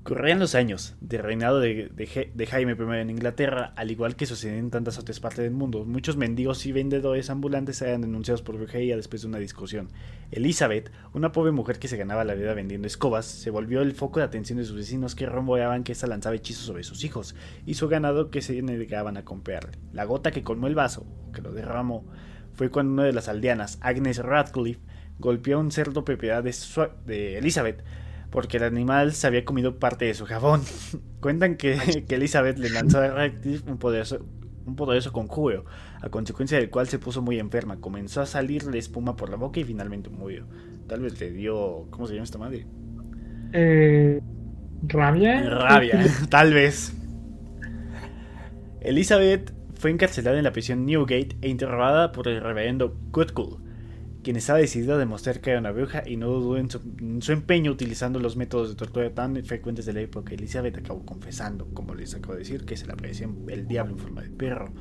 Corrían los años de reinado de, de Ja- de Jaime I en Inglaterra, al igual que sucedía en tantas otras partes del mundo. Muchos mendigos y vendedores ambulantes eran denunciados por brujería después de una discusión. Elizabeth, una pobre mujer que se ganaba la vida vendiendo escobas, se volvió el foco de atención de sus vecinos que rumoreaban que ésta lanzaba hechizos sobre sus hijos y su ganado que se negaban a comprarle. La gota que colmó el vaso, que lo derramó, fue cuando una de las aldeanas, Agnes Radcliffe, golpeó a un cerdo propiedad de, Elizabeth porque el animal se había comido parte de su jabón. [laughs] Cuentan que, que Elizabeth le lanzó a Radcliffe un poderoso, un poderoso conjuro, a consecuencia del cual se puso muy enferma. Comenzó a salirle espuma por la boca y finalmente murió. Tal vez le dio. ¿Cómo se llama esta madre? Eh, ¿Rabia? Rabia, [laughs] [laughs] tal vez. Elizabeth fue encarcelada en la prisión Newgate e interrogada por el reverendo Goodcool, quien estaba decidido a demostrar que era una bruja y no dudó en su, empeño utilizando los métodos de tortura tan frecuentes de la época. Elizabeth acabó confesando, como les acabo de decir, que se le aparecía el diablo en forma de perro.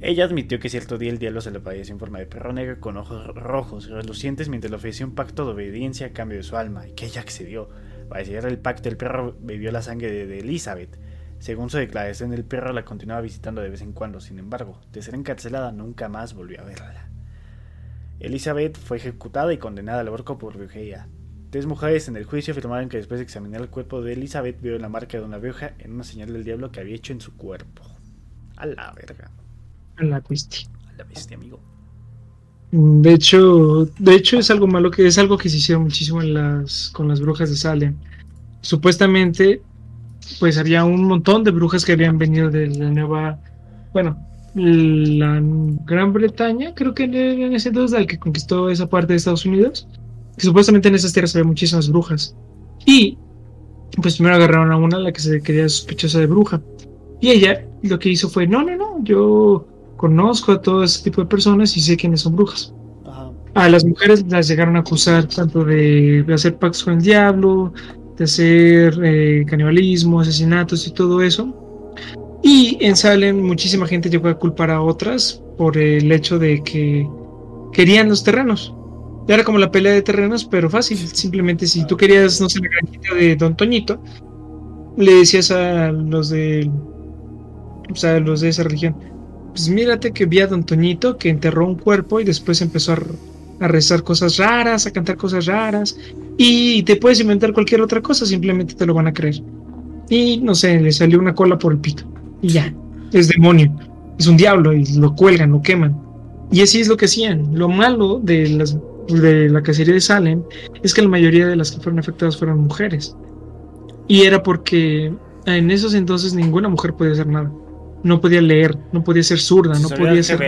Ella admitió que cierto día el diablo se le apareció en forma de perro negro con ojos rojos relucientes mientras le ofreció un pacto de obediencia a cambio de su alma, y que ella accedió. Para sellar el pacto, el perro bebió la sangre de, de Elizabeth. Según su declaración, el perro la continuaba visitando de vez en cuando. Sin embargo, de ser encarcelada, nunca más volvió a verla. Elizabeth fue ejecutada y condenada al horco por brujería. Tres mujeres en el juicio afirmaron que después de examinar el cuerpo de Elizabeth vio la marca de una bruja en una señal del diablo que había hecho en su cuerpo. A la verga. A la bestia. A la bestia, amigo. De hecho, de hecho es algo malo que es algo que se hicieron muchísimo en las con las brujas de Salem. Supuestamente, pues había un montón de brujas que habían venido de la nueva, bueno, la Gran Bretaña, creo que en ese entonces el que conquistó esa parte de Estados Unidos, que supuestamente en esas tierras había muchísimas brujas. Y pues primero agarraron a una, la que se quería sospechosa de bruja. Y ella lo que hizo fue, no, no, no, yo conozco a todo ese tipo de personas y sé quiénes son brujas. A las mujeres las llegaron a acusar tanto de, hacer pactos con el diablo, de hacer eh, canibalismo, asesinatos y todo eso. Y en Salem muchísima gente llegó a culpar a otras por el hecho de que querían los terrenos. Era como la pelea de terrenos, pero fácil. Simplemente si tú querías, no sé, la granjita de Don Toñito, le decías a los de, o sea, los de esa religión, pues mírate que vi a Don Toñito que enterró un cuerpo y después empezó a, rezar cosas raras, a cantar cosas raras. Y te puedes inventar cualquier otra cosa, simplemente te lo van a creer. Y no sé, le salió una cola por el pito. Y ya, es demonio. Es un diablo y lo cuelgan, lo queman. Y así es lo que hacían. Lo malo de, las, de la cacería de Salem es que la mayoría de las que fueron afectadas fueron mujeres. Y era porque en esos entonces ninguna mujer podía hacer nada no podía leer, no podía ser zurda, no podía ser.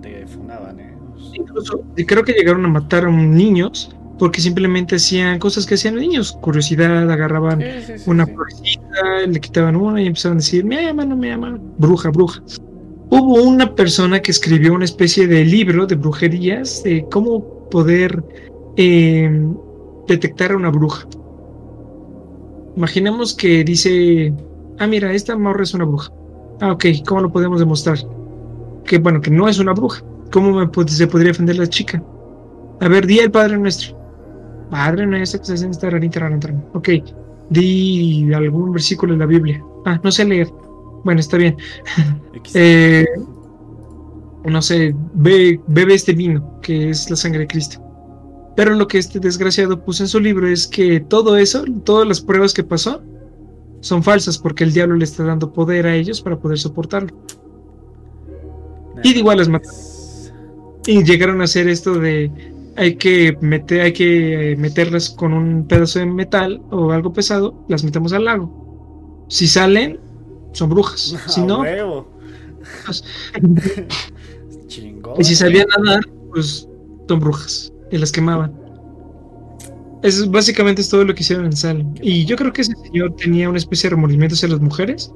te funaban, ¿eh? Incluso creo que llegaron a matar a niños porque simplemente hacían cosas que hacían niños, curiosidad, agarraban una florecita, le quitaban una y empezaban a decir, me llaman, no me llaman, bruja, bruja. Hubo una persona que escribió una especie de libro de brujerías de cómo poder em, detectar a una bruja. Imaginemos que dice, ah, mira, esta morra es una bruja. Ah, ok, ¿cómo lo podemos demostrar? Que bueno, que no es una bruja. ¿Cómo me, se podría defender la chica? A ver, di el Padre Nuestro. Padre Nuestro que se hace en esta. Ok, di algún versículo de la Biblia. Ah, no sé leer. Bueno, está bien. [laughs] eh, no sé, ve, bebe este vino, que es la sangre de Cristo. Pero lo que este desgraciado puso en su libro es que todo eso, todas las pruebas que pasó, son falsas porque el diablo le está dando poder a ellos para poder soportarlo. Y igual las mataron. Y llegaron a hacer esto de hay que meter, hay que meterlas con un pedazo de metal o algo pesado, las metemos al lago. Si salen, son brujas. [laughs] Si no, pues, [laughs] y si salían a nadar, pues son brujas y las quemaban. Es básicamente es todo lo que hicieron en Salem. Y yo creo que ese señor tenía una especie de remordimiento hacia las mujeres,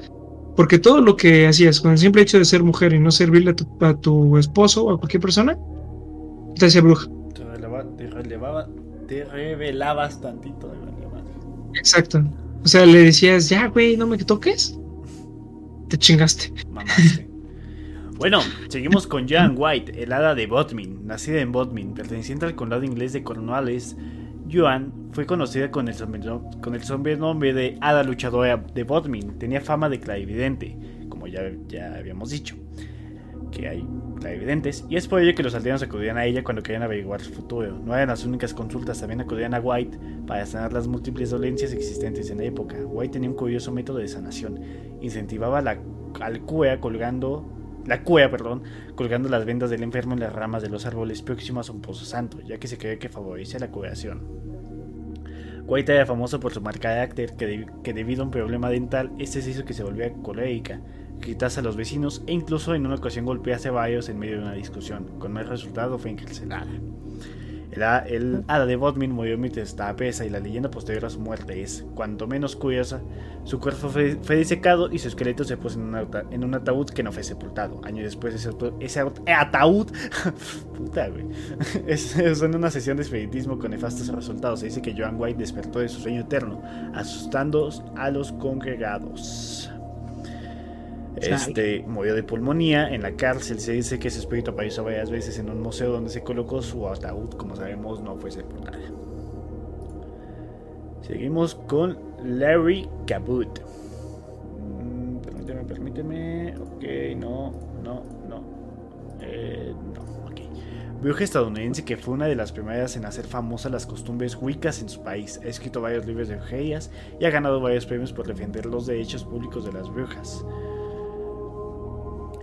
porque todo lo que hacías con el simple hecho de ser mujer y no servirle a tu, esposo o a cualquier persona, te hacía bruja. Te, revelabas tantito de Exacto. O sea, le decías, ya, güey, no me toques. Te chingaste. [laughs] Bueno, seguimos con Joan White, el hada de Bodmin, nacida en Bodmin, perteneciente al condado inglés de Cornwallis Yuan fue conocida con el, con el sobrenombre de Hada Luchadora de Bodmin. Tenía fama de clarividente, como ya, ya habíamos dicho, que hay clarividentes, y es por ello que los aldeanos acudían a ella cuando querían averiguar su futuro. No eran las únicas consultas, también acudían a White para sanar las múltiples dolencias existentes en la época. White tenía un curioso método de sanación, incentivaba la, al colgando la cueva, perdón, colgando las vendas del enfermo en las ramas de los árboles próximos a un pozo santo, ya que se cree que favorece la curación. White era famoso por su mal carácter, que, que, debido a un problema dental, este se hizo que se volviera colérica, gritase a los vecinos e incluso en una ocasión golpease a varios en medio de una discusión. Con el resultado fue encarcelada. El, hada de Bodmin murió mientras estaba presa y la leyenda posterior a su muerte es, cuanto menos curiosa, su cuerpo fue, disecado y su esqueleto se puso en un, ataúd que no fue sepultado. Años después ese, ataúd, [laughs] puta güey, [laughs] es, en una sesión de espiritismo con nefastos resultados. Se dice que Joan White despertó de su sueño eterno, asustando a los congregados. Este murió de pulmonía en la cárcel. Se dice que ese espíritu apareció varias veces en un museo donde se colocó su ataúd. Como sabemos, no fue sepultada. Seguimos con Larry Cabot. Mm, permíteme, permíteme. Ok, no, no, no. Eh, no, ok. bruja estadounidense que fue una de las primeras en hacer famosas las costumbres wiccas en su país. Ha escrito varios libros de brujerías y ha ganado varios premios por defender los derechos públicos de las brujas.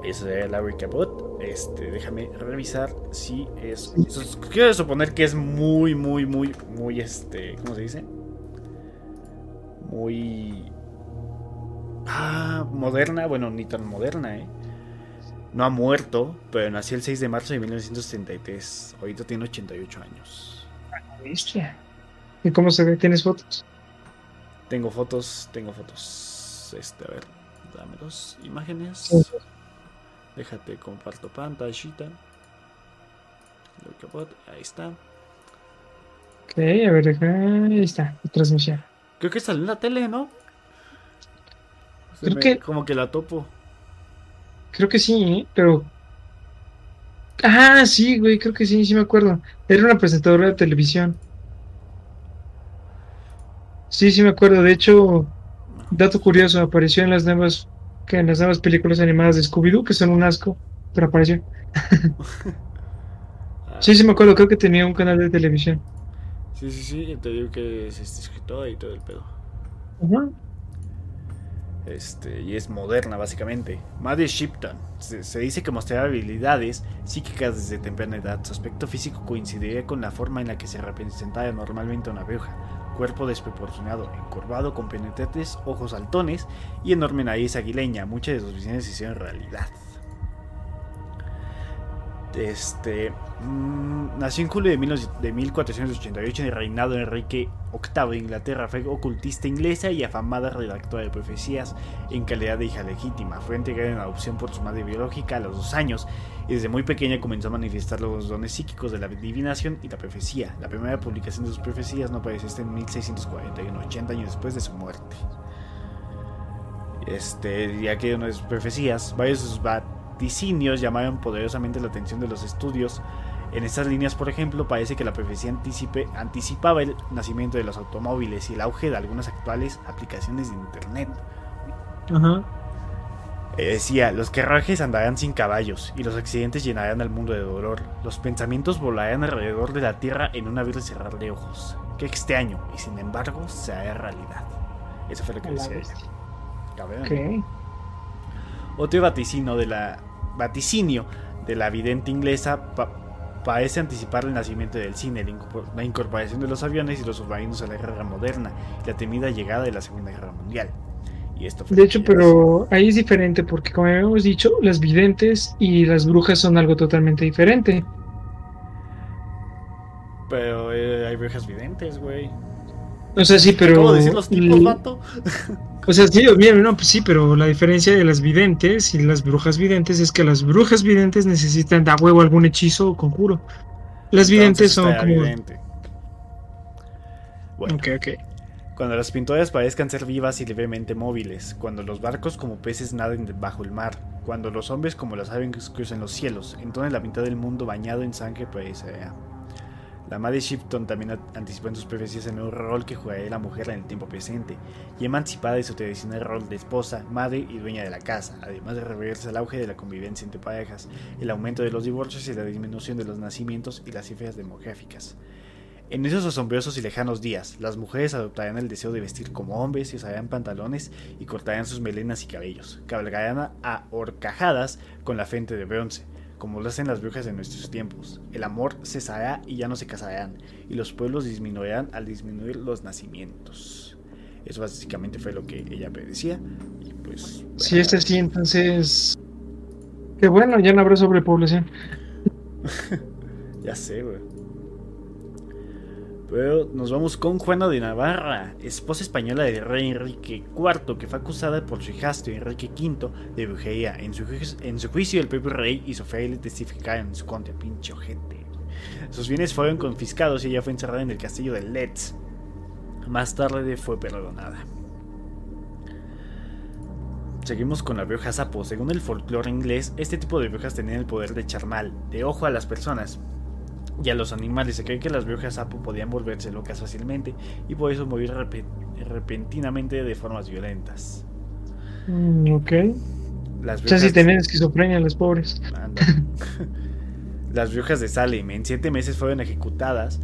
Ese es Larry Cabot. Este, déjame revisar si es. Quiero suponer que es muy, muy, muy, muy, este. ¿Cómo se dice? Muy. Ah, moderna. Bueno, ni tan moderna, ¿eh? No ha muerto, pero nació el 6 de marzo de 1973. Ahorita tiene 88 años. ¿Y cómo se ve? ¿Tienes fotos? Tengo fotos, tengo fotos. Este, a ver, dame dos imágenes. Déjate, comparto pantallita. Ahí está. Ok, a ver, ahí está, transmisión. Creo que sale en la tele, ¿no? Creo que... Como que la topo. Creo que sí, ¿eh? pero. Ah, sí, güey, creo que sí, sí me acuerdo. Era una presentadora de televisión. Sí, sí me acuerdo. De hecho, dato curioso, apareció en las nuevas, que en las nuevas películas animadas de Scooby-Doo, que son un asco, pero apareció. [laughs] sí, sí me acuerdo, creo que tenía un canal de televisión. Sí, sí, sí, te digo que es este escritor y todo el pedo. Ajá. Este, y es moderna básicamente. Maddie Shipton se, dice que mostraba habilidades psíquicas desde temprana edad. Su aspecto físico coincidiría con la forma en la que se representaba normalmente una bruja. Cuerpo desproporcionado, encorvado, con penetrantes ojos altones y enorme nariz aguileña. Muchas de sus visiones se hicieron realidad. Este, mm, nació en julio de, 1488 en el reinado de Enrique VIII de Inglaterra. Fue ocultista inglesa y afamada redactora de profecías en calidad de hija legítima. Fue entregada en adopción por su madre biológica a los dos años y desde muy pequeña comenzó a manifestar los dones psíquicos de la adivinación y la profecía. La primera publicación de sus profecías no apareció hasta en 1641, 80 años después de su muerte. Este, ya que una de sus profecías, varios de sus vaticinios llamaron poderosamente la atención de los estudios. En estas líneas, por ejemplo, parece que la profecía anticipaba el nacimiento de los automóviles y el auge de algunas actuales aplicaciones de Internet. Eh, decía, los carruajes andarán sin caballos y los accidentes llenarán al mundo de dolor. Los pensamientos volarán alrededor de la Tierra en un abrir y cerrar de ojos. Qué extraño, y sin embargo se hará realidad. Eso fue lo que decía ella. Otro vaticinio de la vaticinio de la vidente inglesa parece anticipar el nacimiento del cine, la incorporación de los aviones y los submarinos a la guerra moderna y la temida llegada de la Segunda Guerra Mundial. Y esto de hecho, pero ahí es diferente porque como habíamos dicho, las videntes y las brujas son algo totalmente diferente. Pero eh, hay brujas videntes, güey. O sea, sí, pero... ¿Cómo decir los tipos, vato? [laughs] O sea, sí, no, pues sí, pero la diferencia de las videntes y las brujas videntes es que las brujas videntes necesitan da huevo algún hechizo o conjuro. Las videntes son como. Bueno, ok, ok. Cuando las pinturas parezcan ser vivas y levemente móviles, cuando los barcos como peces naden bajo el mar, cuando los hombres como las aves cruzan los cielos, entonces la mitad del mundo bañado en sangre parecerá. La madre Shipton también anticipó en sus profecías el nuevo rol que jugaría la mujer en el tiempo presente, y emancipada de su tradicional rol de esposa, madre y dueña de la casa, además de revertirse al auge de la convivencia entre parejas, el aumento de los divorcios y la disminución de los nacimientos y las cifras demográficas. En esos asombrosos y lejanos días, las mujeres adoptarán el deseo de vestir como hombres y usarán pantalones y cortarán sus melenas y cabellos, cabalgarán a horcajadas con la frente de bronce, como lo hacen las brujas de nuestros tiempos. El amor cesará y ya no se casarán, y los pueblos disminuirán al disminuir los nacimientos. Eso básicamente fue lo que ella predecía. Y pues. Si es así, entonces. Qué bueno, ya no habrá sobrepoblación. [laughs] ya sé, güey. Pero nos vamos con Juana de Navarra, esposa española del rey Enrique IV, que fue acusada por su hijastro Enrique V de brujería. En su, juicio, el propio rey y su le testificaron en su contra, pinche gente. Sus bienes fueron confiscados y ella fue encerrada en el castillo de Letz. Más tarde fue perdonada. Seguimos con la bruja sapo. Según el folclore inglés, este tipo de brujas tenían el poder de echar mal, de ojo a las personas, y a los animales. Se cree que las brujas sapo podían volverse locas fácilmente y por eso morir repentinamente de formas violentas. Mm, ok. Las brujas... O sea, si tenían esquizofrenia, las pobres. [laughs] Las brujas de Salem en 7 meses fueron ejecutadas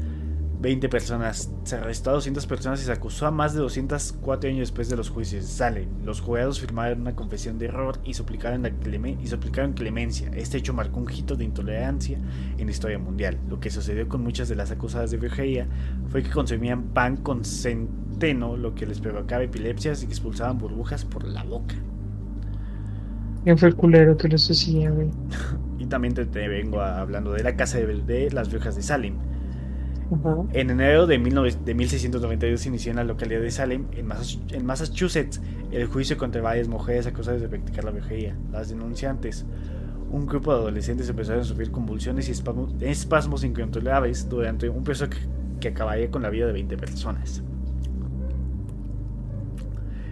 20 personas. Se arrestó a 200 personas y se acusó a más de 204 años después de los juicios. Sale. Los jurados firmaron una confesión de error y suplicaron, la y suplicaron clemencia. Este hecho marcó un hito de intolerancia en la historia mundial. Lo que sucedió con muchas de las acusadas de brujería fue que consumían pan con centeno, lo que les provocaba epilepsias y que expulsaban burbujas por la boca. ¿Quién fue el culero que les hacía, güey? [laughs] y también te, vengo hablando de la casa de, de las brujas de Salem en enero de, 1692 inició en la localidad de Salem, en, Massachusetts, el juicio contra varias mujeres acusadas de practicar la brujería. Las denunciantes, un grupo de adolescentes empezaron a sufrir convulsiones y espasmos, incontrolables durante un proceso que, acabaría con la vida de 20 personas.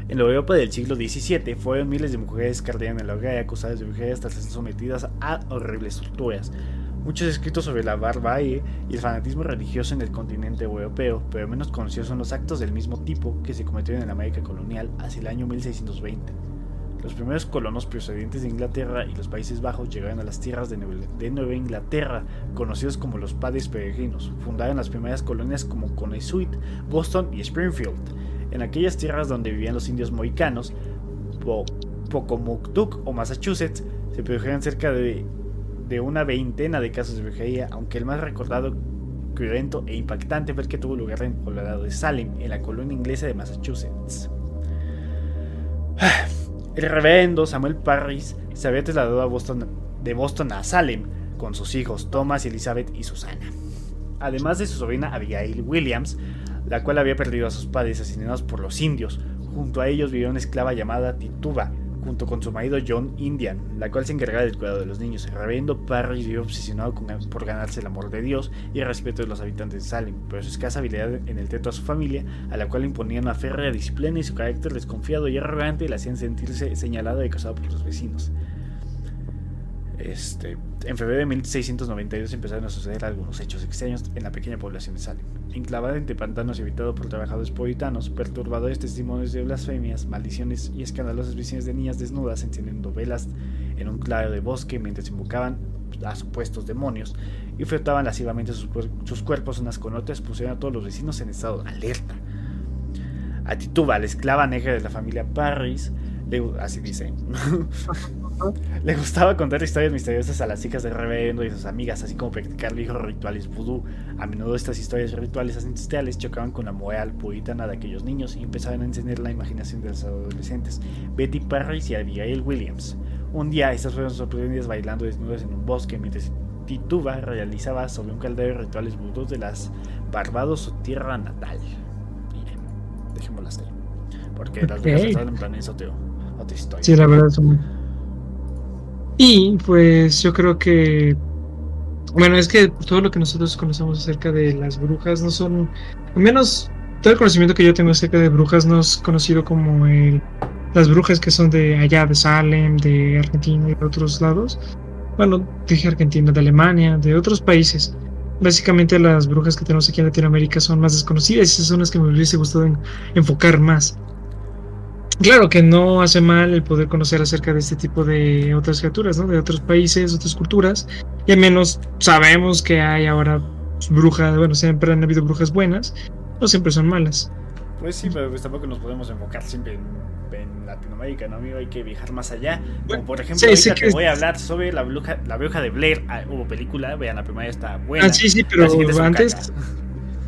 En la Europa del siglo XVII fueron miles de mujeres que ardían en la hoguera acusadas de brujería hasta ser sometidas a horribles torturas. Muchos escritos sobre la barbarie y el fanatismo religioso en el continente europeo, pero menos conocidos son los actos del mismo tipo que se cometieron en América colonial hacia el año 1620. Los primeros colonos procedentes de Inglaterra y los Países Bajos llegaron a las tierras de Nueva Inglaterra, conocidos como los Padres Peregrinos. Fundaron las primeras colonias como Conesuit, Boston y Springfield. En aquellas tierras donde vivían los indios mohicanos, Pocomuktuk o Massachusetts, se produjeron cerca de de una veintena de casos de brujería, aunque el más recordado, cruento e impactante fue el que tuvo lugar en poblado de Salem, en la colonia inglesa de Massachusetts. [sighs] El reverendo Samuel Parris se había trasladado de Boston a Salem con sus hijos Thomas, Elizabeth y Susana. Además de su sobrina Abigail Williams, la cual había perdido a sus padres asesinados por los indios. Junto a ellos vivía una esclava llamada Tituba, junto con su marido John Indian, la cual se encargaba del cuidado de los niños. Reverendo Parry vivió obsesionado con, por ganarse el amor de Dios y el respeto de los habitantes de Salem, pero su escasa habilidad en el trato a su familia, a la cual imponían una férrea disciplina y su carácter desconfiado y arrogante, le hacían sentirse señalado y acosado por los vecinos. Este, en febrero de 1692 empezaron a suceder algunos hechos extraños en la pequeña población de Salem. Enclavada entre pantanos y habitado por trabajadores puritanos, perturbadores testimonios de blasfemias, maldiciones y escandalosas visiones de niñas desnudas encendiendo velas en un claro de bosque mientras invocaban a supuestos demonios y frotaban lascivamente sus, cuerpos unas con otras, pusieron a todos los vecinos en estado de alerta. A Tituba, la esclava negra de la familia Parris, así dice, [laughs] Le gustaba contar historias misteriosas a las hijas del reverendo y sus amigas, así como practicar hijos rituales vudú. A menudo estas historias rituales ancestrales chocaban con la moral puritana de aquellos niños y empezaban a encender la imaginación de los adolescentes, Betty Parris y Abigail Williams. Un día estas fueron sorprendidas bailando desnudas en un bosque mientras Tituba realizaba sobre un caldero rituales vudú de las Barbados su tierra natal. Miren, dejémoslas ahí. Porque las brujas en plan es otra, historia. Sí, la verdad son y pues yo creo que, bueno, es que todo lo que nosotros conocemos acerca de las brujas no son, al menos todo el conocimiento que yo tengo acerca de brujas no es conocido como el, las brujas que son de allá, de Salem, de Argentina y de otros lados. Bueno, dije Argentina, de Alemania, de otros países. Básicamente las brujas que tenemos aquí en Latinoamérica son más desconocidas y son las que me hubiese gustado enfocar más. Claro que no hace mal el poder conocer acerca de este tipo de otras criaturas, ¿no? De otros países, otras culturas. Y al menos sabemos que hay ahora brujas, bueno, siempre han habido brujas buenas, no siempre son malas. Pues sí, pero pues tampoco nos podemos enfocar siempre en, Latinoamérica, ¿no, amigo? Hay que viajar más allá. Como por ejemplo, ahorita te voy a hablar sobre la bruja, la bruja de Blair. Ah, hubo película, vean, la primera está buena. Ah, sí, sí, pero antes...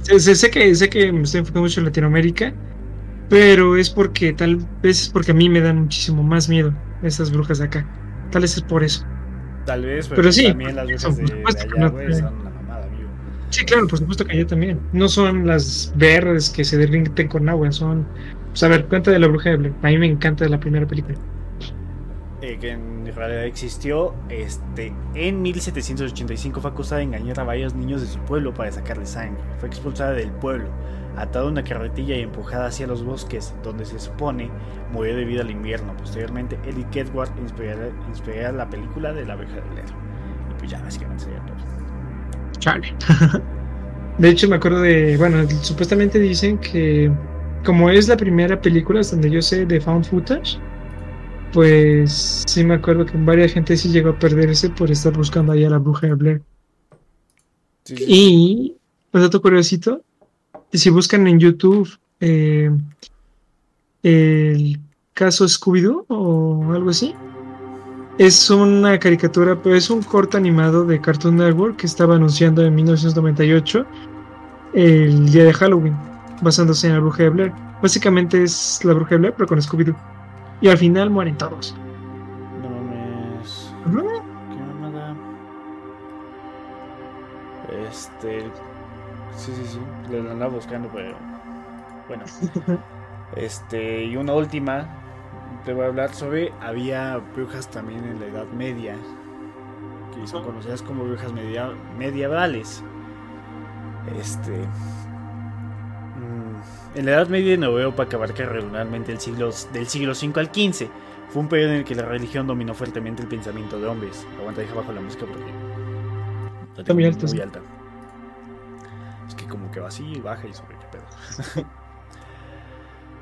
Sé, sé, que, sé que me estoy enfocando mucho en Latinoamérica, pero es porque, tal vez es porque a mí me dan muchísimo más miedo esas brujas de acá. Tal vez es por eso. Tal vez, pero, sí, también las brujas de, de allá, güey, son una mamada, amigo. Sí, claro, por supuesto que allá también. No son las verdes que se derriten con agua, son... Pues a ver, cuenta de la bruja de Blair. A mí me encanta la primera película. Eh, que en realidad existió, este, en 1785 fue acusada de engañar a varios niños de su pueblo para sacarle sangre. Fue expulsada del pueblo atada a una carretilla y empujada hacia los bosques, donde se supone murió debido al invierno. Posteriormente, Eddie Kedward inspirará la película de la abeja de Blair. Y pues ya, básicamente sería todo. Chale. [laughs] de hecho, me acuerdo de. Bueno, supuestamente dicen que. Como es la primera película, hasta donde yo sé, de Found Footage, pues sí me acuerdo que varias gente sí llegó a perderse por estar buscando allá a la bruja de Blair. Y, un dato curiosito, si buscan en YouTube eh, el caso Scooby-Doo o algo así, es una caricatura, pero es un corto animado de Cartoon Network que estaba anunciando en 1998 el día de Halloween, basándose en la bruja de Blair. Básicamente es la bruja de Blair, pero con Scooby-Doo. Y al final mueren todos. No mames. Qué mamada. Este. Sí, sí, sí. Lo andaba buscando, pero. Bueno. [laughs] Este. Y una última. Te voy a hablar sobre. Había brujas también en la Edad Media. Que son conocidas como brujas media, medievales. Este. mm, En la Edad Media en Europa, que abarca regularmente el siglo, del siglo V al XV, fue un periodo en el que la religión dominó fuertemente el pensamiento de hombres. Aguanta, deja abajo la música porque. La tengo muy alta, sí. alta. Es que como que va así baja y sobre qué pedo.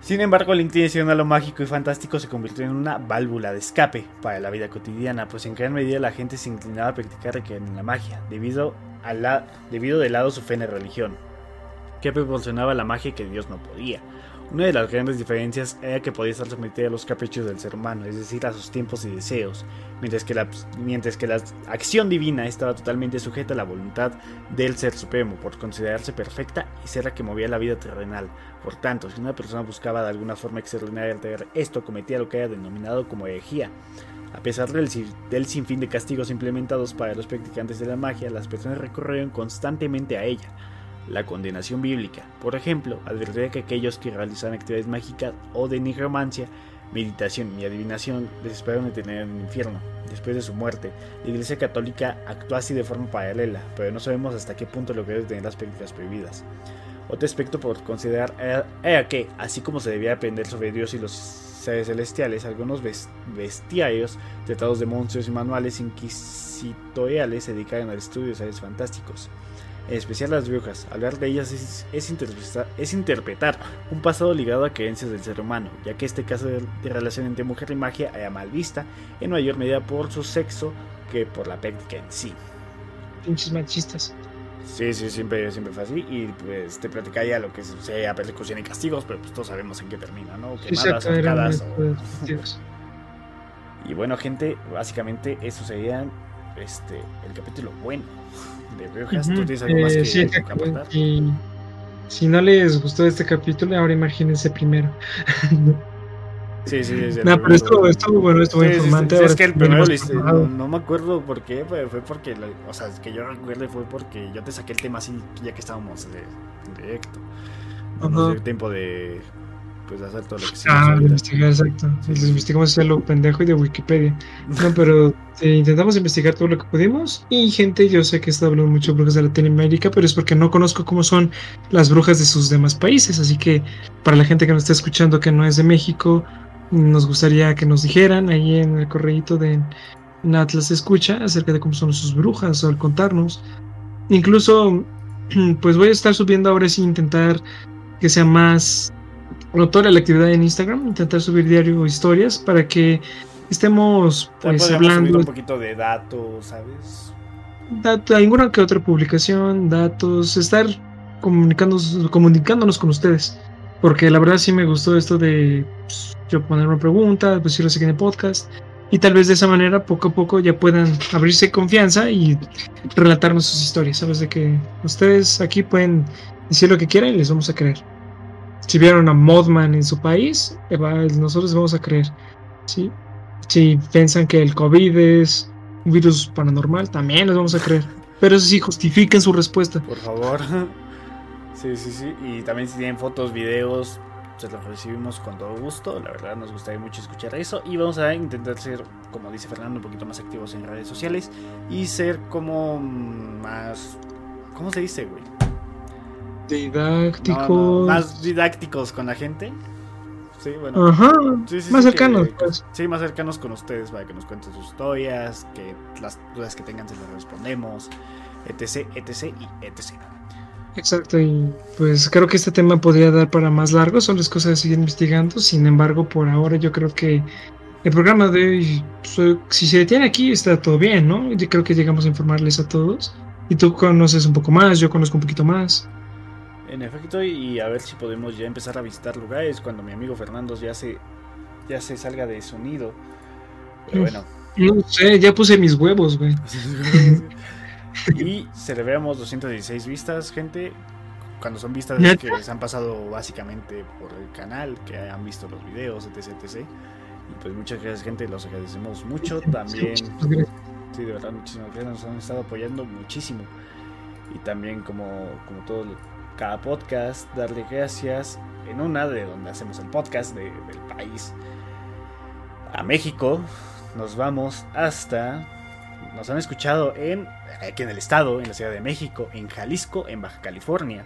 Sin embargo, la inclinación a lo mágico y fantástico se convirtió en una válvula de escape para la vida cotidiana, pues en gran medida la gente se inclinaba a practicar en la magia, debido, a la, debido de lado su fe en la religión, que proporcionaba la magia que Dios no podía. Una de las grandes diferencias era que podía estar sometida a los caprichos del ser humano, es decir, a sus tiempos y deseos, mientras que, la, mientras que la acción divina estaba totalmente sujeta a la voluntad del Ser Supremo, por considerarse perfecta y ser la que movía la vida terrenal. Por tanto, si una persona buscaba de alguna forma extraordinaria alterar esto, cometía lo que era denominado como herejía. A pesar del, del sinfín de castigos implementados para los practicantes de la magia, las personas recurrieron constantemente a ella. La condenación bíblica, por ejemplo, advertía que aquellos que realizaban actividades mágicas o de nigromancia, meditación y adivinación les esperaban detener en el infierno. Después de su muerte, la Iglesia Católica actuó así de forma paralela, pero no sabemos hasta qué punto logró detener las prácticas prohibidas. Otro aspecto por considerar era, que, así como se debía aprender sobre Dios y los seres celestiales, algunos bestiarios, tratados de monstruos y manuales inquisitoriales se dedicaron al estudio de seres fantásticos en especial las brujas. Hablar de ellas es, es interpreta- es interpretar un pasado ligado a creencias del ser humano, ya que este caso de, de relación entre mujer y magia era mal vista en mayor medida por su sexo que por la práctica en sí. Pinches machistas. Sí, sí, siempre, siempre fue así. Y pues te platicaría lo que sea persecución y castigos, pero pues todos sabemos en qué termina, ¿no? Quemadas, ahorcadas o-. Y bueno, gente, básicamente eso sería este, el capítulo bueno de. ¿Tú tienes algo más eh, que, sí, que aportar? Y si no les gustó este capítulo, ahora imagínense primero. Sí, sí, sí. [laughs] no, pero estuvo, estuvo bueno, estuvo Sí, informante. sí, es que el primero hice- no, me acuerdo por qué, pero fue porque, o sea, que yo recuerde fue porque yo te saqué el tema así ya que estábamos de, directo. No nos Ajá. dio tiempo de, pues, hacer todo lo que se Ah, investigar, exacto. Investigamos hacia lo pendejo y de Wikipedia. No, pero eh, intentamos investigar todo lo que pudimos. Y gente, yo sé que estado hablando mucho de brujas de Latinoamérica, pero es porque no conozco cómo son las brujas de sus demás países. Así que para la gente que nos está escuchando que no es de México, nos gustaría que nos dijeran ahí en el correíto de Atlas Escucha acerca de cómo son sus brujas o al contarnos. Incluso, [clears throat] pues voy a estar subiendo ahora sí intentar que sea más notoria la actividad en Instagram, intentar subir diario historias para que estemos pues hablando un poquito de datos, ¿sabes? dato- alguna que otra publicación, datos, estar comunicándonos, comunicándonos con ustedes. Porque la verdad sí me gustó esto de pues, yo poner una pregunta, pues decirlo aquí en el podcast. Y tal vez de esa manera poco a poco ya puedan abrirse confianza y relatarnos sus historias. Sabes de que ustedes aquí pueden decir lo que quieran y les vamos a creer. Si vieron a Modman en su país, nosotros vamos a creer. ¿sí? Si piensan que el COVID es un virus paranormal, también les vamos a creer. Pero eso sí, justifiquen su respuesta. Por favor. [laughs] Sí, sí, sí. Y también si tienen fotos, videos, se los recibimos con todo gusto. La verdad nos gustaría mucho escuchar eso. Y vamos a intentar ser, como dice Fernando, un poquito más activos en redes sociales. Y ser como más... ¿Cómo se dice, güey? Didácticos. No, no, más didácticos con la gente. Sí, bueno. Ajá. Sí, sí, más sí, cercanos, que- pues. Sí, más cercanos con ustedes para que nos cuenten sus historias, que las dudas que tengan se las respondemos, etc, etc y etc. Exacto, y pues creo que este tema podría dar para más largo, son las cosas de seguir investigando. Sin embargo, por ahora yo creo que el programa de hoy, si se detiene aquí, está todo bien, ¿no? Yo creo que llegamos a informarles a todos. Y tú conoces un poco más, yo conozco un poquito más. En efecto, y a ver si podemos ya empezar a visitar lugares cuando mi amigo Fernando ya se, ya se salga de su nido. Pero bueno. No sé, ya puse mis huevos, güey. [laughs] y celebramos 216 vistas, gente. Cuando son vistas que se han pasado básicamente por el canal, que han visto los videos, etc, etc. Y pues muchas gracias, gente. Los agradecemos mucho. También. Sí, de verdad, muchísimas gracias. Nos han estado apoyando muchísimo. Y también, como, como todo cada podcast, darle gracias en una de donde hacemos el podcast del país a México. Nos vamos hasta. Nos han escuchado en aquí en el estado, en la Ciudad de México, en Jalisco, en Baja California.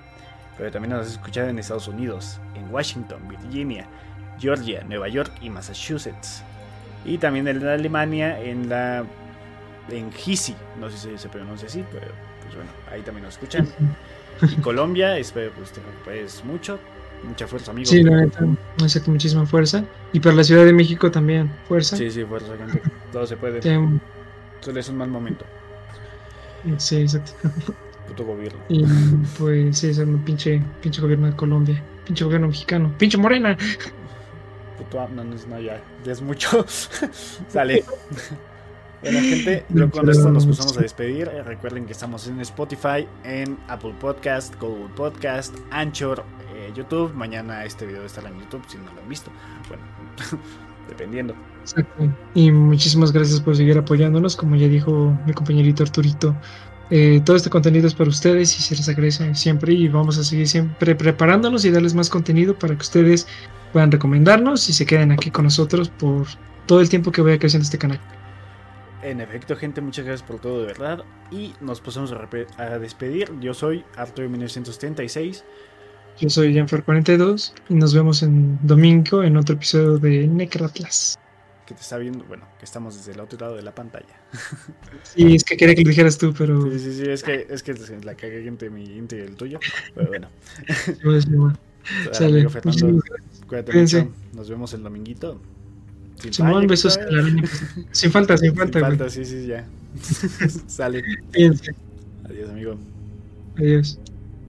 Pero también nos han escuchado en Estados Unidos, en Washington, Virginia, Georgia, Nueva York y Massachusetts. Y también en Alemania, en la en Gisi, no sé si se pronuncia así, pero pues bueno, ahí también nos escuchan. Y Colombia, espero que usted pues mucho, mucha fuerza, amigo. Sí, la neta, exacto, muchísima fuerza. Y para la Ciudad de México también, fuerza. Sí, sí, fuerza, gente. Todo se puede. Solo es un mal momento. Sí, exacto. Puto gobierno. Y pues sí, es un pinche, pinche gobierno de Colombia. Pinche gobierno mexicano. Pinche morena. Puto, no, no, no ya, ya es mucho. [laughs] Sale. [laughs] Bueno, gente, yo con esto nos pasamos a despedir. Recuerden que estamos en Spotify, en Apple Podcast, Google Podcast, Anchor, eh, YouTube. Mañana este video estará en YouTube si no lo han visto. Bueno, [laughs] dependiendo. Exacto. Y muchísimas gracias por seguir apoyándonos. Como ya dijo mi compañerito Arturito, eh, todo este contenido es para ustedes y se les agradece siempre. Y vamos a seguir siempre preparándonos y darles más contenido para que ustedes puedan recomendarnos y se queden aquí con nosotros por todo el tiempo que vaya creciendo este canal. En efecto, gente, muchas gracias por todo de verdad. Y nos pasamos a, despedir. Yo soy Arthur 1936. Yo soy Janfer42 y nos vemos en domingo en otro episodio de Necratlas. Que te está viendo, bueno, que estamos desde el otro lado de la pantalla. [laughs] Sí, es que quería que lo dijeras tú, pero. Sí, sí, sí, es que, es que la cagué entre mi y el tuyo. Pero bueno. [laughs] [laughs] Sale. Fernando, cuídate mucho. Nos vemos el dominguito. Sin Simón, besos Sin falta, sin falta. Sin falta, sí, sí, ya. [laughs] Sale. Fíjense. Adiós, amigo. Adiós.